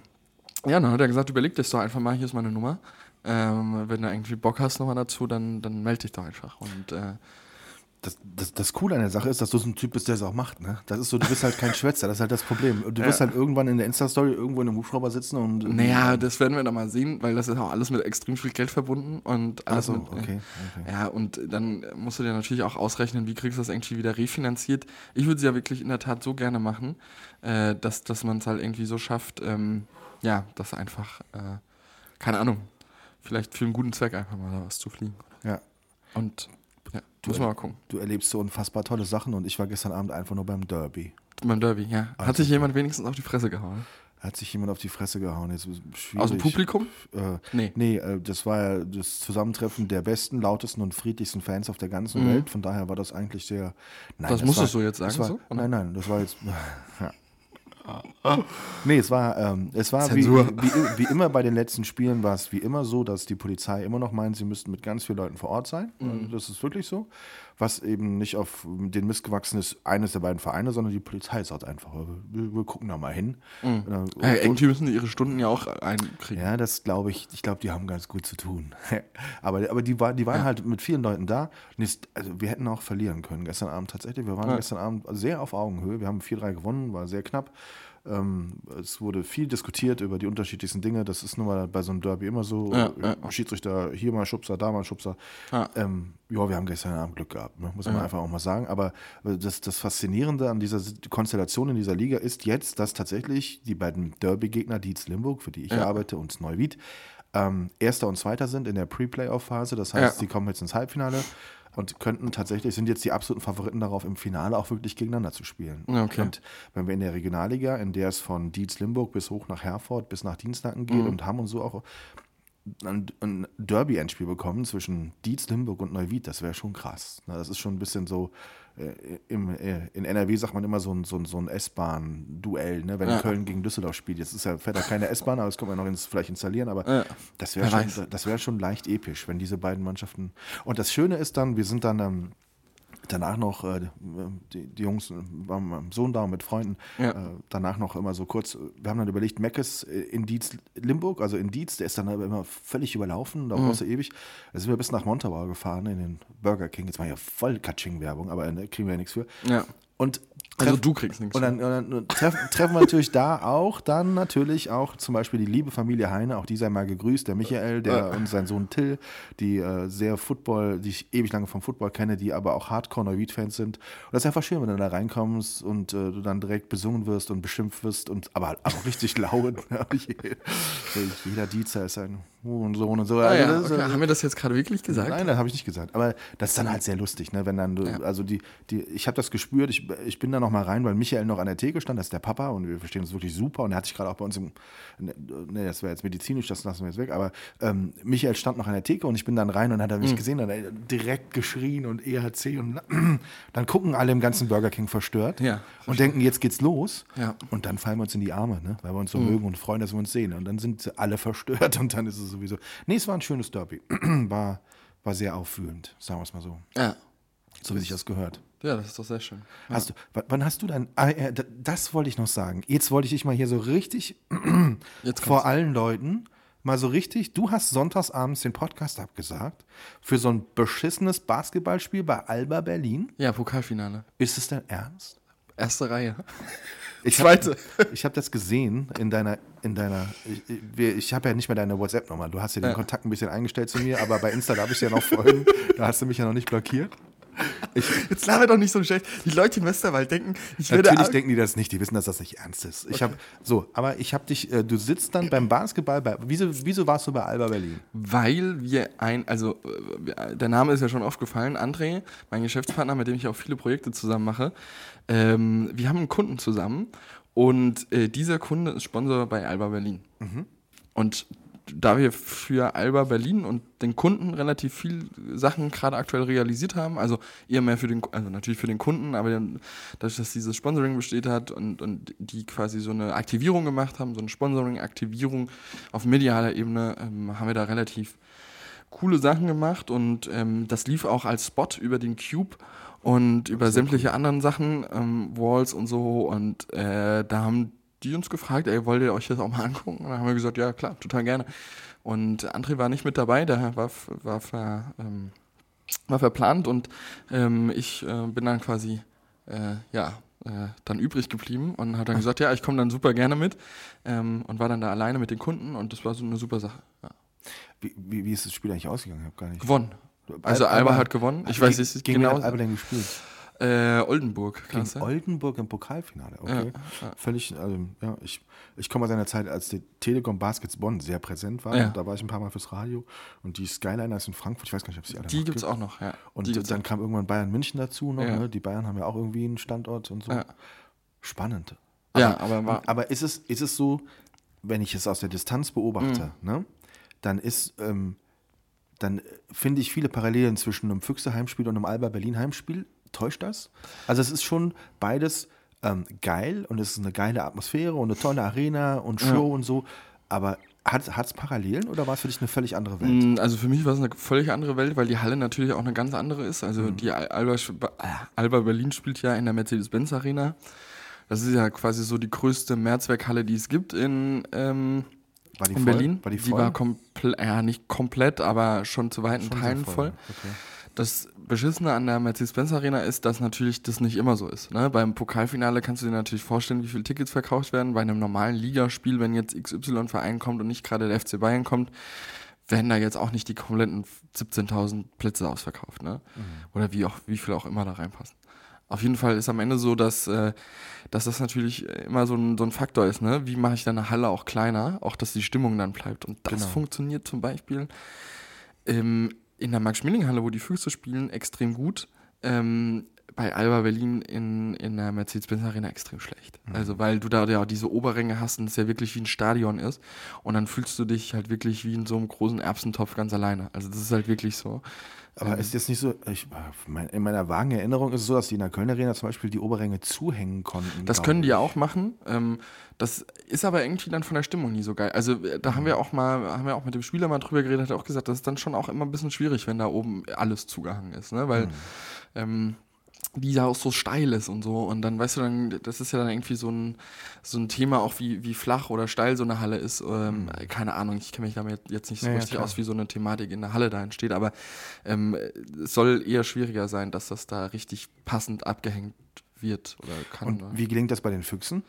ja, dann hat er gesagt, überleg dich doch einfach mal, hier ist meine Nummer. Ähm, wenn du irgendwie Bock hast nochmal dazu, dann, dann melde dich doch einfach. Und äh, Das, das, das Coole an der Sache ist, dass du so ein Typ bist, der es auch macht. Ne? Das ist so, du bist halt kein Schwätzer, das ist halt das Problem. Du wirst halt irgendwann in der Insta-Story irgendwo in einem Hubschrauber sitzen und. Naja, das werden wir dann mal sehen, weil das ist auch alles mit extrem viel Geld verbunden und alles so, mit, okay, okay. Ja, und dann musst du dir natürlich auch ausrechnen, wie kriegst du das irgendwie wieder refinanziert. Ich würde es ja wirklich in der Tat so gerne machen, äh, dass, dass man es halt irgendwie so schafft, ähm, ja, dass einfach, äh, keine Ahnung, vielleicht für einen guten Zweck einfach mal da was zu fliegen. Ja. Und ja, muss man mal gucken. Du erlebst so unfassbar tolle Sachen und ich war gestern Abend einfach nur beim Derby. Beim Derby, ja. Hat Also- sich jemand wenigstens auf die Fresse gehauen? Hat sich jemand auf die Fresse gehauen. Jetzt schwierig. Aus dem Publikum? Äh, Nee. nee, äh, das war ja das Zusammentreffen der besten, lautesten und friedlichsten Fans auf der ganzen Mhm. Welt. Von daher war das eigentlich sehr. Nein, Das musstest war, du jetzt das sagen, War, so? Nein, nein, das war jetzt. Ja. Nee, es war, ähm, es war wie, wie, wie immer bei den letzten Spielen war es wie immer so, dass die Polizei immer noch meint, sie müssten mit ganz vielen Leuten vor Ort sein. Mhm. Das ist wirklich so. Was eben nicht auf den Mist gewachsen ist, eines der beiden Vereine, sondern die Polizei sagt einfach, wir, wir gucken da mal hin. Mhm. Äh, und- Ja, irgendwie müssen die ihre Stunden ja auch einkriegen. ja, das glaube ich. Ich glaube, die haben ganz gut zu tun. aber, aber die, war, die waren halt mit vielen Leuten da. Und jetzt, also wir hätten auch verlieren können gestern Abend tatsächlich. Wir waren Ja. gestern Abend sehr auf Augenhöhe. Wir haben 4-3 gewonnen, war sehr knapp. Ähm, es wurde viel diskutiert über die unterschiedlichsten Dinge. Das ist nun mal bei so einem Derby immer so. Ja, ja. Schiedsrichter hier mal Schubser, da mal Schubser. Ja. Ähm, ja, wir haben gestern Abend Glück gehabt, ne? muss man einfach auch mal sagen. Aber das, das Faszinierende an dieser Konstellation in dieser Liga ist jetzt, dass tatsächlich die beiden Derby-Gegner, Dietz Limburg, für die ich Ja. arbeite, und Neuwied, ähm, Erster und Zweiter sind in der Pre-Playoff-Phase. Das heißt, Ja. sie kommen jetzt ins Halbfinale und könnten tatsächlich, sind jetzt die absoluten Favoriten darauf, im Finale auch wirklich gegeneinander zu spielen. Okay. Und wenn wir in der Regionalliga, in der es von Dietz Limburg bis hoch nach Herford, bis nach Dienstlaken Mhm. geht und Hamm und so auch ein, ein Derby-Endspiel bekommen zwischen Dietz, Limburg und Neuwied, das wäre schon krass. Das ist schon ein bisschen so, äh, im, äh, in NRW sagt man immer so ein, so ein, so ein S-Bahn-Duell, ne? wenn Ja. Köln gegen Düsseldorf spielt. Jetzt ist ja, fährt da keine S-Bahn, aber das kann man noch ins, vielleicht installieren, aber Ja. das wäre schon, das wär schon leicht episch, wenn diese beiden Mannschaften. Und das Schöne ist dann, wir sind dann ähm, danach noch, äh, die, die Jungs waren mit meinem Sohn da und mit Freunden, Ja. äh, danach noch immer so kurz, wir haben dann überlegt, Meckes äh, in Dietz Limburg, also in Dietz, der ist dann aber immer völlig überlaufen, da brauchst du ewig. Da sind wir bis nach Montabaur gefahren, in den Burger King. Jetzt war ja voll Katsching-Werbung, aber da kriegen wir ja nichts für. Ja. Und Also treff- du kriegst nichts. und dann, und dann treffen, treffen wir natürlich da auch, dann natürlich auch zum Beispiel die liebe Familie Heine, auch die sei mal gegrüßt, der Michael, der und sein Sohn Till, die äh, sehr Football, die ich ewig lange vom Football kenne, die aber auch Hardcore Neuwied-Fans sind. Und das ist einfach schön, wenn du da reinkommst und äh, du dann direkt besungen wirst und beschimpft wirst und aber, aber auch richtig laut. Jeder Diezer ist ein Hurensohn und so. ah, Also ja, okay. Haben wir das jetzt gerade wirklich gesagt? Nein, das habe ich nicht gesagt. Aber das ist dann halt sehr lustig, ne? Wenn dann, Ja. also die, die, ich habe das gespürt, ich, ich bin da noch mal rein, weil Michael noch an der Theke stand, das ist der Papa und wir verstehen uns wirklich super und er hat sich gerade auch bei uns im, ne, das wäre jetzt medizinisch, das lassen wir jetzt weg, aber ähm, Michael stand noch an der Theke und ich bin dann rein und hat er mich Mhm. gesehen und er hat direkt geschrien und EHC und dann gucken alle im ganzen Burger King verstört Ja, und denken, jetzt geht's los und dann fallen wir uns in die Arme, ne? weil wir uns so mögen und freuen, dass wir uns sehen und dann sind alle verstört und dann ist es sowieso, nee, es war ein schönes Derby, war, war sehr auffühlend, sagen wir es mal so. Ja. So wie sich das gehört. Ja, das ist doch sehr schön. Hast du, wann hast du dann, ah, das wollte ich noch sagen. Jetzt wollte ich dich mal hier so richtig vor allen Leuten, mal so richtig, du hast sonntagsabends den Podcast abgesagt für so ein beschissenes Basketballspiel bei Alba Berlin. Ja, Pokalfinale. Ist es dein Ernst? Erste Reihe. Ich Zweite. Hab, ich habe das gesehen in deiner, in deiner, ich, ich- ich habe ja nicht mehr deine WhatsApp-Nummer. Du hast ja den Ja. Kontakt ein bisschen eingestellt zu mir, aber bei Insta darf ich ja noch folgen. Da hast du mich ja noch nicht blockiert. Jetzt laber doch nicht so schlecht. Die Leute im Westerwald denken, ich werde. Natürlich denken die das nicht, die wissen, dass das nicht ernst ist. Ich habe so, aber ich habe dich, äh, du sitzt dann beim Basketball, bei, wieso, wieso warst du bei Alba Berlin? Weil wir ein, also äh, der Name ist ja schon aufgefallen, André, mein Geschäftspartner, mit dem ich auch viele Projekte zusammen mache. Ähm, wir haben einen Kunden zusammen und äh, dieser Kunde ist Sponsor bei Alba Berlin. Und da wir für Alba Berlin und den Kunden relativ viel Sachen gerade aktuell realisiert haben, also eher mehr für den, also natürlich für den Kunden, aber dann, dadurch, dass dieses Sponsoring besteht hat und, und die quasi so eine Aktivierung gemacht haben, so eine Sponsoring-Aktivierung auf medialer Ebene, ähm, haben wir da relativ coole Sachen gemacht und ähm, das lief auch als Spot über den Cube und über sämtliche anderen Sachen, ähm, Walls und so und äh, da haben die uns gefragt, ey, wollt ihr euch das auch mal angucken? Und dann haben wir gesagt, ja klar, total gerne. Und André war nicht mit dabei, der war, war, ver, ähm, war verplant und ähm, ich äh, bin dann quasi, äh, ja, äh, dann übrig geblieben und hat dann gesagt, ja, ich komme dann super gerne mit ähm, und war dann da alleine mit den Kunden und das war so eine super Sache. Ja. Wie, wie, wie, ist das Spiel eigentlich ausgegangen? Ich habe gar nicht. Gewonnen. Also Alba, Alba hat gewonnen. Ich weiß nicht genau. Alba denn gespielt? Äh, Oldenburg, Gegen Oldenburg im Pokalfinale, okay. Ja, ja. Völlig, also, ja, ich, ich komme aus einer Zeit, als die Telekom Baskets Bonn sehr präsent war. Ja. Da war ich ein paar Mal fürs Radio. Und die Skyliner ist in Frankfurt, ich weiß gar nicht, ob sie alle Die gibt es auch noch, ja. Und dann kam irgendwann Bayern München dazu noch. Ne? Die Bayern haben ja auch irgendwie einen Standort und so. Spannend. Aber, ja, aber, aber ist, es, ist es so, wenn ich es aus der Distanz beobachte, mhm. ne, dann ist. Ähm, dann finde ich viele Parallelen zwischen einem Füchse-Heimspiel und einem Alba Berlin-Heimspiel Täuscht das? Also es ist schon beides ähm, geil und es ist eine geile Atmosphäre und eine tolle Arena und Show ja. und so. Aber hat es Parallelen oder war es für dich eine völlig andere Welt? Mm, also für mich war es eine völlig andere Welt, weil die Halle natürlich auch eine ganz andere ist. Also mhm. die Alba, äh, Alba Berlin spielt ja in der Mercedes-Benz Arena. Das ist ja quasi so die größte Mehrzweckhalle, die es gibt in, ähm, war die in voll? Berlin. War die, voll? die war komplett, ja nicht komplett, aber schon zu weiten schon Teilen voll. voll. Okay. Das Beschissene an der Mercedes-Benz Arena ist, dass natürlich das nicht immer so ist. Ne? Beim Pokalfinale kannst du dir natürlich vorstellen, wie viele Tickets verkauft werden. Bei einem normalen Ligaspiel, wenn jetzt XY-Verein kommt und nicht gerade der FC Bayern kommt, werden da jetzt auch nicht die kompletten 17.000 Plätze ausverkauft. Ne? Mhm. Oder wie, auch, wie viel auch immer da reinpassen. Auf jeden Fall ist am Ende so, dass, äh, dass das natürlich immer so ein, so ein Faktor ist. Ne? Wie mache ich dann eine Halle auch kleiner? Auch, dass die Stimmung dann bleibt. Und das genau. funktioniert zum Beispiel ähm, in der Max-Schmeling-Halle, wo die Füchse spielen, extrem gut. Ähm, bei Alba Berlin in, in der Mercedes-Benz Arena extrem schlecht. Mhm. Also, weil du da ja diese Oberränge hast und es ja wirklich wie ein Stadion ist. Und dann fühlst du dich halt wirklich wie in so einem großen Erbsentopf ganz alleine. Also, das ist halt wirklich so. Aber ähm, ist jetzt nicht so, ich, in meiner vagen Erinnerung ist es so, dass die in der Köln Arena zum Beispiel die Oberränge zuhängen konnten. Das können die ja auch machen. Ähm, das ist aber irgendwie dann von der Stimmung nie so geil. Also da haben wir auch mal, haben wir auch mit dem Spieler mal drüber geredet, hat auch gesagt, das ist dann schon auch immer ein bisschen schwierig, wenn da oben alles zugehangen ist, ne? Weil mhm. ähm, die ja auch so steil ist und so. Und dann, weißt du, dann, das ist ja dann irgendwie so ein, so ein Thema, auch wie, wie flach oder steil so eine Halle ist. Ähm, mhm. Keine Ahnung, ich kenne mich damit jetzt nicht so ja, richtig ja, aus, wie so eine Thematik in der Halle da entsteht, aber ähm, es soll eher schwieriger sein, dass das da richtig passend abgehängt wird oder kann. Und wie gelingt das bei den Füchsen?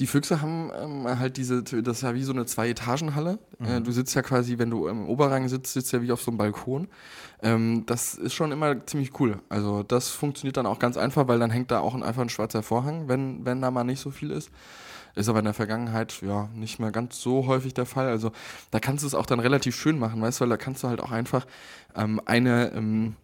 Die Füchse haben ähm, halt diese, das ist ja wie so eine Zwei-Etagen-Halle. Mhm. Äh, du sitzt ja quasi, wenn du im Oberrang sitzt, sitzt ja wie auf so einem Balkon. Ähm, das ist schon immer ziemlich cool. Also das funktioniert dann auch ganz einfach, weil dann hängt da auch ein, einfach ein schwarzer Vorhang, wenn, wenn da mal nicht so viel ist. Ist aber in der Vergangenheit ja nicht mehr ganz so häufig der Fall. Also da kannst du es auch dann relativ schön machen, weißt du, weil da kannst du halt auch einfach ähm, eine ähm,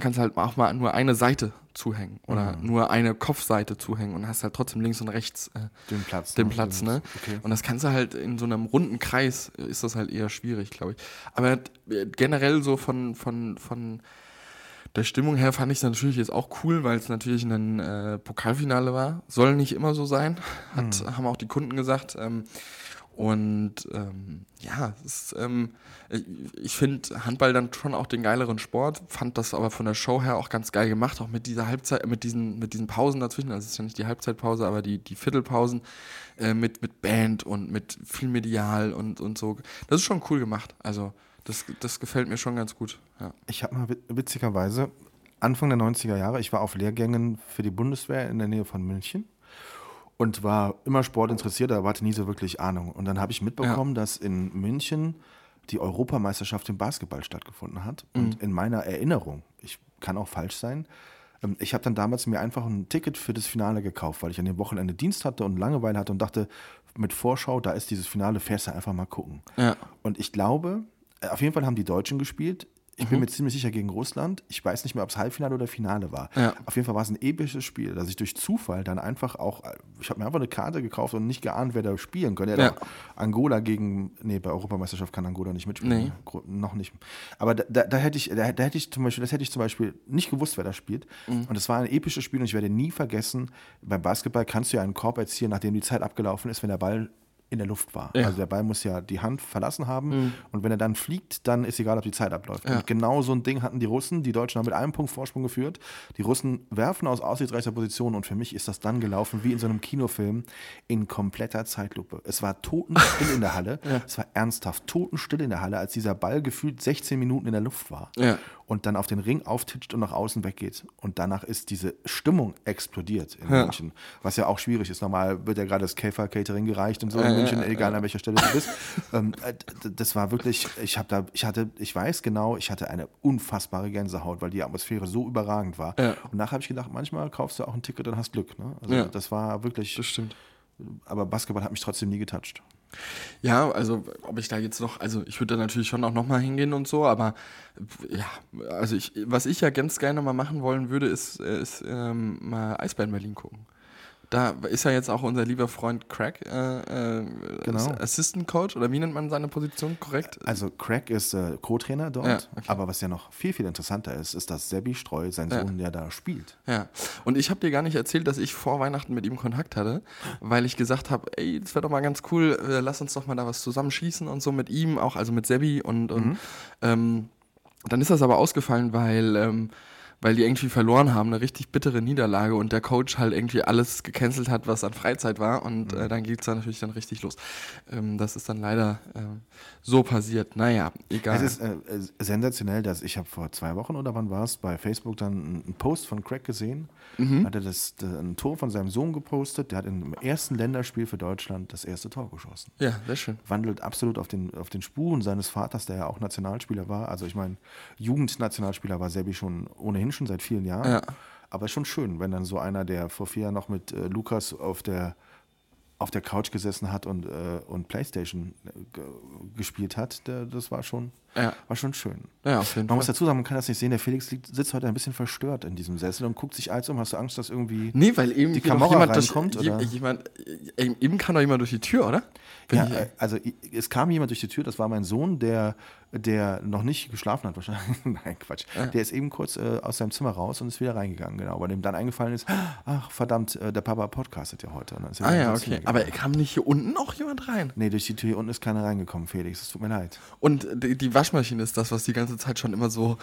kannst halt auch mal nur eine Seite zuhängen oder mhm. nur eine Kopfseite zuhängen und hast halt trotzdem links und rechts äh, den Platz. Den ne? Platz, ne? Okay. Und das kannst du halt in so einem runden Kreis ist das halt eher schwierig, glaube ich. Aber äh, generell so von, von, von der Stimmung her fand ich es natürlich jetzt auch cool, weil es natürlich ein äh, Pokalfinale war. Soll nicht immer so sein, hat, mhm. haben auch die Kunden gesagt. Ähm, und ähm, ja, ist, ähm, ich, finde Handball dann schon auch den geileren Sport, fand das aber von der Show her auch ganz geil gemacht, auch mit dieser Halbzeit, mit diesen, mit diesen Pausen dazwischen. Also es ist ja nicht die Halbzeitpause, aber die, die Viertelpausen äh, mit, mit Band und mit viel Medial und, und so. Das ist schon cool gemacht. Also das, das gefällt mir schon ganz gut. Ja. Ich habe mal witzigerweise Anfang der 90er Jahre, ich war auf Lehrgängen für die Bundeswehr in der Nähe von München und war immer Sport interessiert, aber hatte nie so wirklich Ahnung. Und dann habe ich mitbekommen, ja. dass in München die Europameisterschaft im Basketball stattgefunden hat. Mhm. Und in meiner Erinnerung, ich kann auch falsch sein, ähm, ich habe dann damals mir einfach ein Ticket für das Finale gekauft, weil ich an dem Wochenende Dienst hatte und Langeweile hatte und dachte, mit Vorschau, da ist dieses Finale, fährst du einfach mal gucken. Ja. Und ich glaube, äh, auf jeden Fall haben die Deutschen gespielt. Ich bin mir ziemlich sicher gegen Russland. Ich weiß nicht mehr, ob es Halbfinale oder Finale war. Ja. Auf jeden Fall war es ein episches Spiel, dass ich durch Zufall dann einfach auch, ich habe mir einfach eine Karte gekauft und nicht geahnt, wer da spielen könnte. Ja. Angola gegen, nee, bei Europameisterschaft kann Angola nicht mitspielen. Nee. Noch nicht. Aber da, da, da hätte ich, da, da hätte ich zum Beispiel, das hätte ich zum Beispiel nicht gewusst, wer da spielt. Mhm. Und es war ein episches Spiel und ich werde nie vergessen, beim Basketball kannst du ja einen Korb erzielen, nachdem die Zeit abgelaufen ist, wenn der Ball in der Luft war. Ja. Mhm. Also der Ball muss ja die Hand verlassen haben und wenn er dann fliegt, dann ist egal, ob die Zeit abläuft. Ja. Und genau so ein Ding hatten die Russen. Die Deutschen haben mit einem Punkt Vorsprung geführt. Die Russen werfen aus aussichtsreicher Position und für mich ist das dann gelaufen wie in so einem Kinofilm in kompletter Zeitlupe. Es war totenstill in der Halle. Es war ernsthaft totenstill in der Halle, als dieser Ball gefühlt 16 Minuten in der Luft war Ja. Und dann auf den Ring auftitscht und nach außen weggeht. Und danach ist diese Stimmung explodiert in Ja. München, was ja auch schwierig ist. Normal wird ja gerade das Käfer Catering gereicht und so in München, egal an welcher Stelle du bist. ähm, äh, das war wirklich, ich habe da, ich hatte, ich weiß genau, ich hatte eine unfassbare Gänsehaut, weil die Atmosphäre so überragend war. Ja. Und nachher habe ich gedacht, manchmal kaufst du auch ein Ticket und hast Glück. Ne? Also Ja. das war wirklich, Das stimmt. aber Basketball hat mich trotzdem nie getoucht. Ja, also ob ich da jetzt noch, also ich würde da natürlich schon auch nochmal hingehen und so, aber ja, also ich, was ich ja ganz gerne mal machen wollen würde, ist, ist ähm, mal Eisbären Berlin gucken. Da ist ja jetzt auch unser lieber Freund Craig, äh, äh, Genau. Assistant Coach oder wie nennt man seine Position korrekt? Also Craig ist äh, Co-Trainer dort, Ja, okay. aber was ja noch viel, viel interessanter ist, ist, dass Sebi Streu, sein Ja. Sohn, ja da spielt. Ja, und ich habe dir gar nicht erzählt, dass ich vor Weihnachten mit ihm Kontakt hatte, weil ich gesagt habe, ey, das wäre doch mal ganz cool, äh, lass uns doch mal da was zusammenschießen und so mit ihm, auch also mit Sebi und, und ähm, dann ist das aber ausgefallen, weil ähm, weil die irgendwie verloren haben, eine richtig bittere Niederlage und der Coach halt irgendwie alles gecancelt hat, was an Freizeit war und äh, dann geht's dann natürlich dann richtig los. Ähm, das ist dann leider ähm, so passiert. Naja, egal. Es ist äh, äh, sensationell, dass ich habe vor zwei Wochen oder wann war es bei Facebook dann einen Post von Craig gesehen. Hat er das, das ein Tor von seinem Sohn gepostet. Der hat im ersten Länderspiel für Deutschland das erste Tor geschossen. ja, sehr schön. Wandelt absolut auf den, auf den Spuren seines Vaters, der ja auch Nationalspieler war. Also ich meine, Jugendnationalspieler war Sebi schon ohnehin schon seit vielen Jahren. Ja. Aber ist schon schön, wenn dann so einer, der vor vier Jahren noch mit äh, Lukas auf der auf der Couch gesessen hat und, äh, und Playstation äh, ge gespielt hat, der, das war schon, Ja. war schon schön. Ja, auf jeden Man muss Fall. dazu sagen, man kann das nicht sehen, der Felix liegt, sitzt heute ein bisschen verstört in diesem Sessel und guckt sich als um. Hast du Angst, dass irgendwie... Nee, weil eben Die Kamera jemand durch, reinkommt, je- oder? jemand, eben kann doch jemand durch die Tür, oder? Ja, ich- äh, also es kam jemand durch die Tür, das war mein Sohn, der, der noch nicht geschlafen hat wahrscheinlich. Nein, Quatsch. Der ist eben kurz äh, aus seinem Zimmer raus und ist wieder reingegangen, genau. Weil dem dann eingefallen ist, ach verdammt, äh, der Papa podcastet ja heute. Er ah ja, okay. Aber kam nicht hier unten auch jemand rein? Nee, durch die Tür hier unten ist keiner reingekommen, Felix. Es tut mir leid. Und die, die Waschmaschine ist das, was die ganze Zeit schon immer so.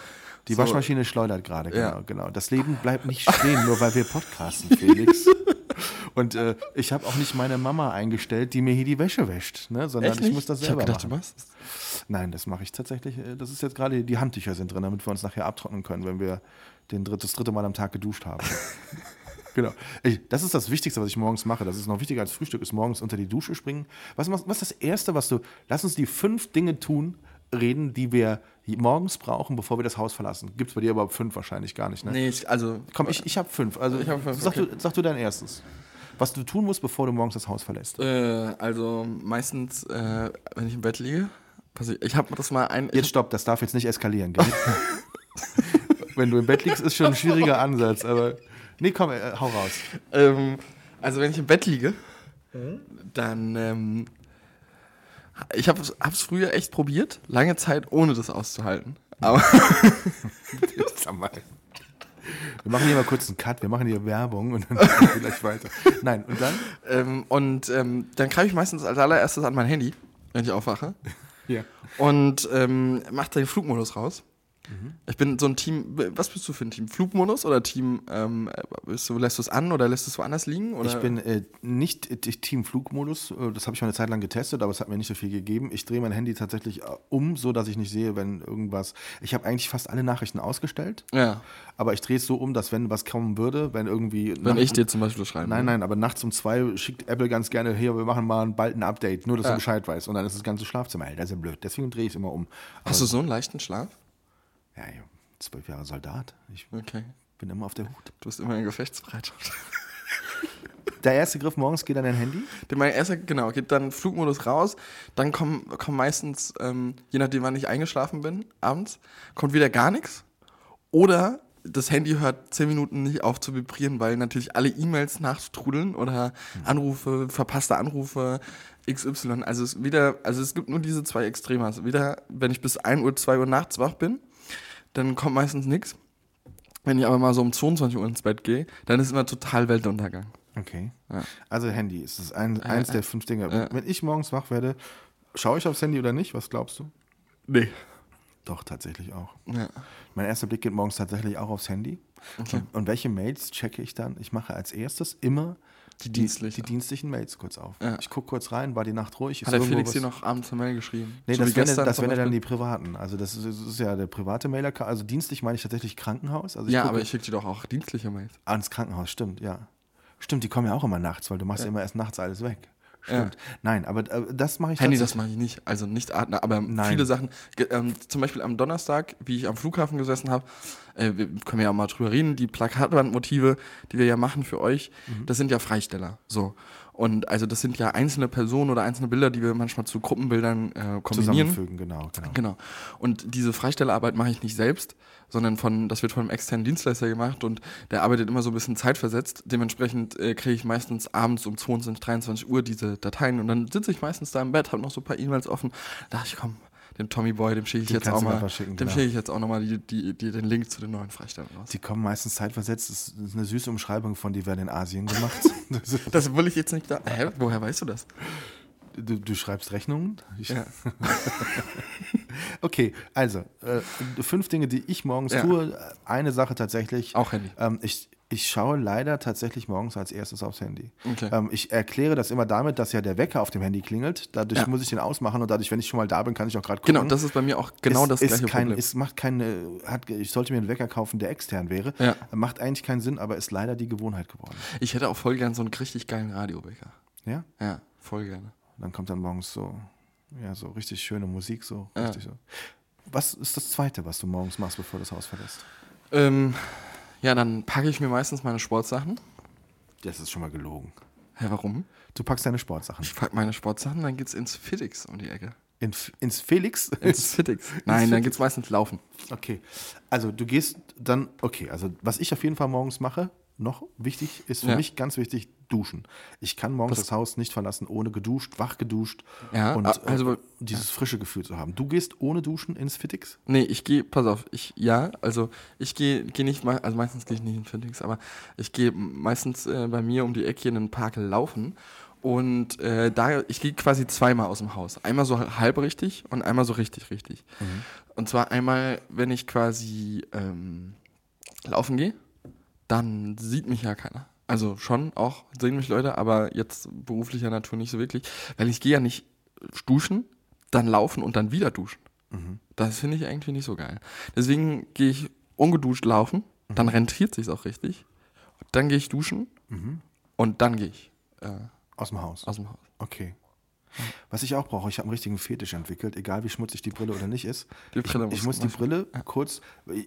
Die so, Waschmaschine schleudert gerade, genau, Ja. genau. Das Leben bleibt nicht stehen, nur weil wir podcasten, Felix. Und äh, ich habe auch nicht meine Mama eingestellt, die mir hier die Wäsche wäscht, ne? sondern ich muss das ich selber gedacht, machen. du machst das. Nein, das mache ich tatsächlich. äh, Das ist jetzt gerade, die Handtücher sind drin, damit wir uns nachher abtrocknen können, wenn wir den dritt, das dritte Mal am Tag geduscht haben. genau. Ich, das ist das Wichtigste, was ich morgens mache. Das ist noch wichtiger als Frühstück, ist morgens unter die Dusche springen. Was, was, was ist das Erste, was du. Lass uns die fünf Dinge tun, reden, die wir morgens brauchen, bevor wir das Haus verlassen. Gibt es bei dir überhaupt fünf wahrscheinlich gar nicht, ne? Nee, ich, also. Komm, ich, ich habe fünf. Also Ich hab fünf, sag, okay. du, sag du dein erstes. Was du tun musst, bevor du morgens das Haus verlässt. Äh, also meistens, äh, wenn ich im Bett liege, passiert. Ich habe das mal ein. Jetzt stopp, das darf jetzt nicht eskalieren, gell? Wenn du im Bett liegst, ist schon ein schwieriger Ansatz, aber. Nee, komm, äh, hau raus. Ähm, also wenn ich im Bett liege, dann ähm, ich habe es früher echt probiert, lange Zeit ohne das auszuhalten. Aber. Wir machen hier mal kurz einen Cut, wir machen hier Werbung und dann machen wir gleich weiter. Nein, und dann? ähm, und ähm, dann greife ich meistens als allererstes an mein Handy, wenn ich aufwache Ja. und ähm, mache den Flugmodus raus. Ich bin so ein Team. Was bist du für ein Team? Flugmodus oder Team? Ähm, bist du, lässt du es an oder lässt du es woanders liegen? Oder? Ich bin äh, nicht äh, Team Flugmodus, äh, das habe ich mal eine Zeit lang getestet, aber es hat mir nicht so viel gegeben. Ich drehe mein Handy tatsächlich äh, um, so dass ich nicht sehe, wenn irgendwas. Ich habe eigentlich fast alle Nachrichten ausgestellt, Ja. aber ich drehe es so um, dass wenn was kommen würde, wenn irgendwie. Wenn ich dir zum Beispiel schreibe. Nein, nein, aber nachts um zwei schickt Apple ganz gerne, hier, wir machen mal bald ein Update, nur dass Ja. du Bescheid weißt. Und dann ist das ganze Schlafzimmer hell. Das ist ja blöd. Deswegen drehe ich es immer um. Hast du so einen leichten Schlaf? Ja, ja, zwölf Jahre Soldat. Ich Okay. bin immer auf der Hut. Du bist immer in Gefechtsbereitschaft. der erste Griff morgens geht an dein Handy? Der- Mein erster, genau, geht dann Flugmodus raus. Dann kommen, kommen meistens, ähm, je nachdem, wann ich eingeschlafen bin, abends, kommt wieder gar nichts. Oder das Handy hört zehn Minuten nicht auf zu vibrieren, weil natürlich alle E-Mails nachtrudeln oder Anrufe, verpasste Anrufe, XY. Also es wieder, also es gibt nur diese zwei Extreme. Also wieder, wenn ich bis 1 Uhr, 2 Uhr nachts wach bin, dann kommt meistens nichts. Wenn ich aber mal so um 22 Uhr ins Bett gehe, dann ist immer total Weltuntergang. Okay. Ja. Also Handy ist es ein, eins der fünf Dinge. Ja. Wenn ich morgens wach werde, schaue ich aufs Handy oder nicht? Was glaubst du? Nee. Doch, tatsächlich auch. Ja. Mein erster Blick geht morgens tatsächlich auch aufs Handy. Okay. Und, und welche Mails checke ich dann? Ich mache als erstes immer Die dienstliche. die dienstlichen Mails kurz auf. Ja. Ich gucke kurz rein, war die Nacht ruhig? Hat der Felix dir noch abends eine Mail geschrieben? Nee, So das wären, das wären dann die privaten. Also das ist, das ist ja der private Mailer. Also dienstlich meine ich tatsächlich Krankenhaus. Also Ja, aber ich schicke dir doch auch dienstliche Mails. Ans Krankenhaus, stimmt, ja. Stimmt, die kommen ja auch immer nachts, weil du machst ja, immer erst nachts alles weg. Stimmt. Nein, aber äh, das mache ich Handy, das mache ich nicht. Also nicht Atmen, aber Nein. viele Sachen. Ähm, zum Beispiel am Donnerstag, wie ich am Flughafen gesessen habe, äh, wir können ja auch mal drüber reden, die Plakatwandmotive, die wir ja machen für euch, Mhm. das sind ja Freisteller. So. Und also das sind ja einzelne Personen oder einzelne Bilder, die wir manchmal zu Gruppenbildern äh, kombinieren. zusammenfügen, genau, genau. Genau. Und diese Freistellerarbeit mache ich nicht selbst, sondern von, das wird von einem externen Dienstleister gemacht und der arbeitet immer so ein bisschen zeitversetzt. Dementsprechend äh, kriege ich meistens abends um 22, 23 Uhr diese Dateien und dann sitze ich meistens da im Bett, habe noch so ein paar E-Mails offen. Da dachte ich, komm, dem Tommy Boy, dem schicke ich jetzt auch mal, dem genau. schicke ich jetzt auch nochmal die, die, die, den Link zu den neuen Freistellern raus. Die kommen meistens zeitversetzt. Das ist eine süße Umschreibung von, die werden in Asien gemacht. Das will ich jetzt nicht da. Hä? Woher weißt du das? du, du schreibst Rechnungen? Ja. Okay, also äh, fünf Dinge, die ich morgens Ja. tue. Eine Sache tatsächlich. Auch Handy. Ähm, ich, ich schaue leider tatsächlich morgens als erstes aufs Handy. Okay. Ähm, ich erkläre das immer damit, dass ja der Wecker auf dem Handy klingelt. Dadurch Ja. muss ich den ausmachen und dadurch, wenn ich schon mal da bin, kann ich auch gerade gucken. Genau, das ist bei mir auch genau es, das ist gleiche kein, Problem. Es macht keine, hat, ich sollte mir einen Wecker kaufen, der extern wäre. Ja. Macht eigentlich keinen Sinn, aber ist leider die Gewohnheit geworden. Ich hätte auch voll gern so einen richtig geilen Radiowecker. Ja? Ja, voll gerne. Dann kommt dann morgens so, ja, so richtig schöne Musik, so Ja. richtig so. Was ist das Zweite, was du morgens machst, bevor du das Haus verlässt? Ähm, ja, dann packe ich mir meistens meine Sportsachen. Das ist schon mal gelogen. Hä, warum? Du packst deine Sportsachen. Ich packe meine Sportsachen, dann geht's ins Fittix um die Ecke. In, ins Felix? Ins Fittix. Nein, dann geht's meistens laufen. Okay. Also du gehst dann, okay, also was ich auf jeden Fall morgens mache, noch wichtig, ist für Ja. mich ganz wichtig, duschen. Ich kann morgens das, Haus nicht verlassen, ohne geduscht, wach geduscht Ja, und also- äh, dieses frische Gefühl zu haben. Du gehst ohne Duschen ins Fittix? Nee, ich gehe, pass auf, ich, ja, also ich gehe geh nicht mal, also meistens gehe ich nicht in Fittix, aber ich gehe meistens äh, bei mir um die Ecke in den Park laufen und äh, da, ich gehe quasi zweimal aus dem Haus. Einmal so halb richtig und einmal so richtig richtig. Und zwar einmal, wenn ich quasi ähm, laufen gehe, dann sieht mich ja keiner. Also schon auch sehen mich Leute, aber jetzt beruflicher Natur nicht so wirklich, weil ich gehe ja nicht duschen, dann laufen und dann wieder duschen. Das finde ich irgendwie nicht so geil. Deswegen gehe ich ungeduscht laufen, dann rentiert sich auch richtig. Dann gehe ich duschen und dann gehe ich äh, Aus dem Haus. aus dem Haus. Okay. Was ich auch brauche, ich habe einen richtigen Fetisch entwickelt, egal wie schmutzig die Brille oder nicht ist. Die Brille ich, ich muss muss die Brille kurz,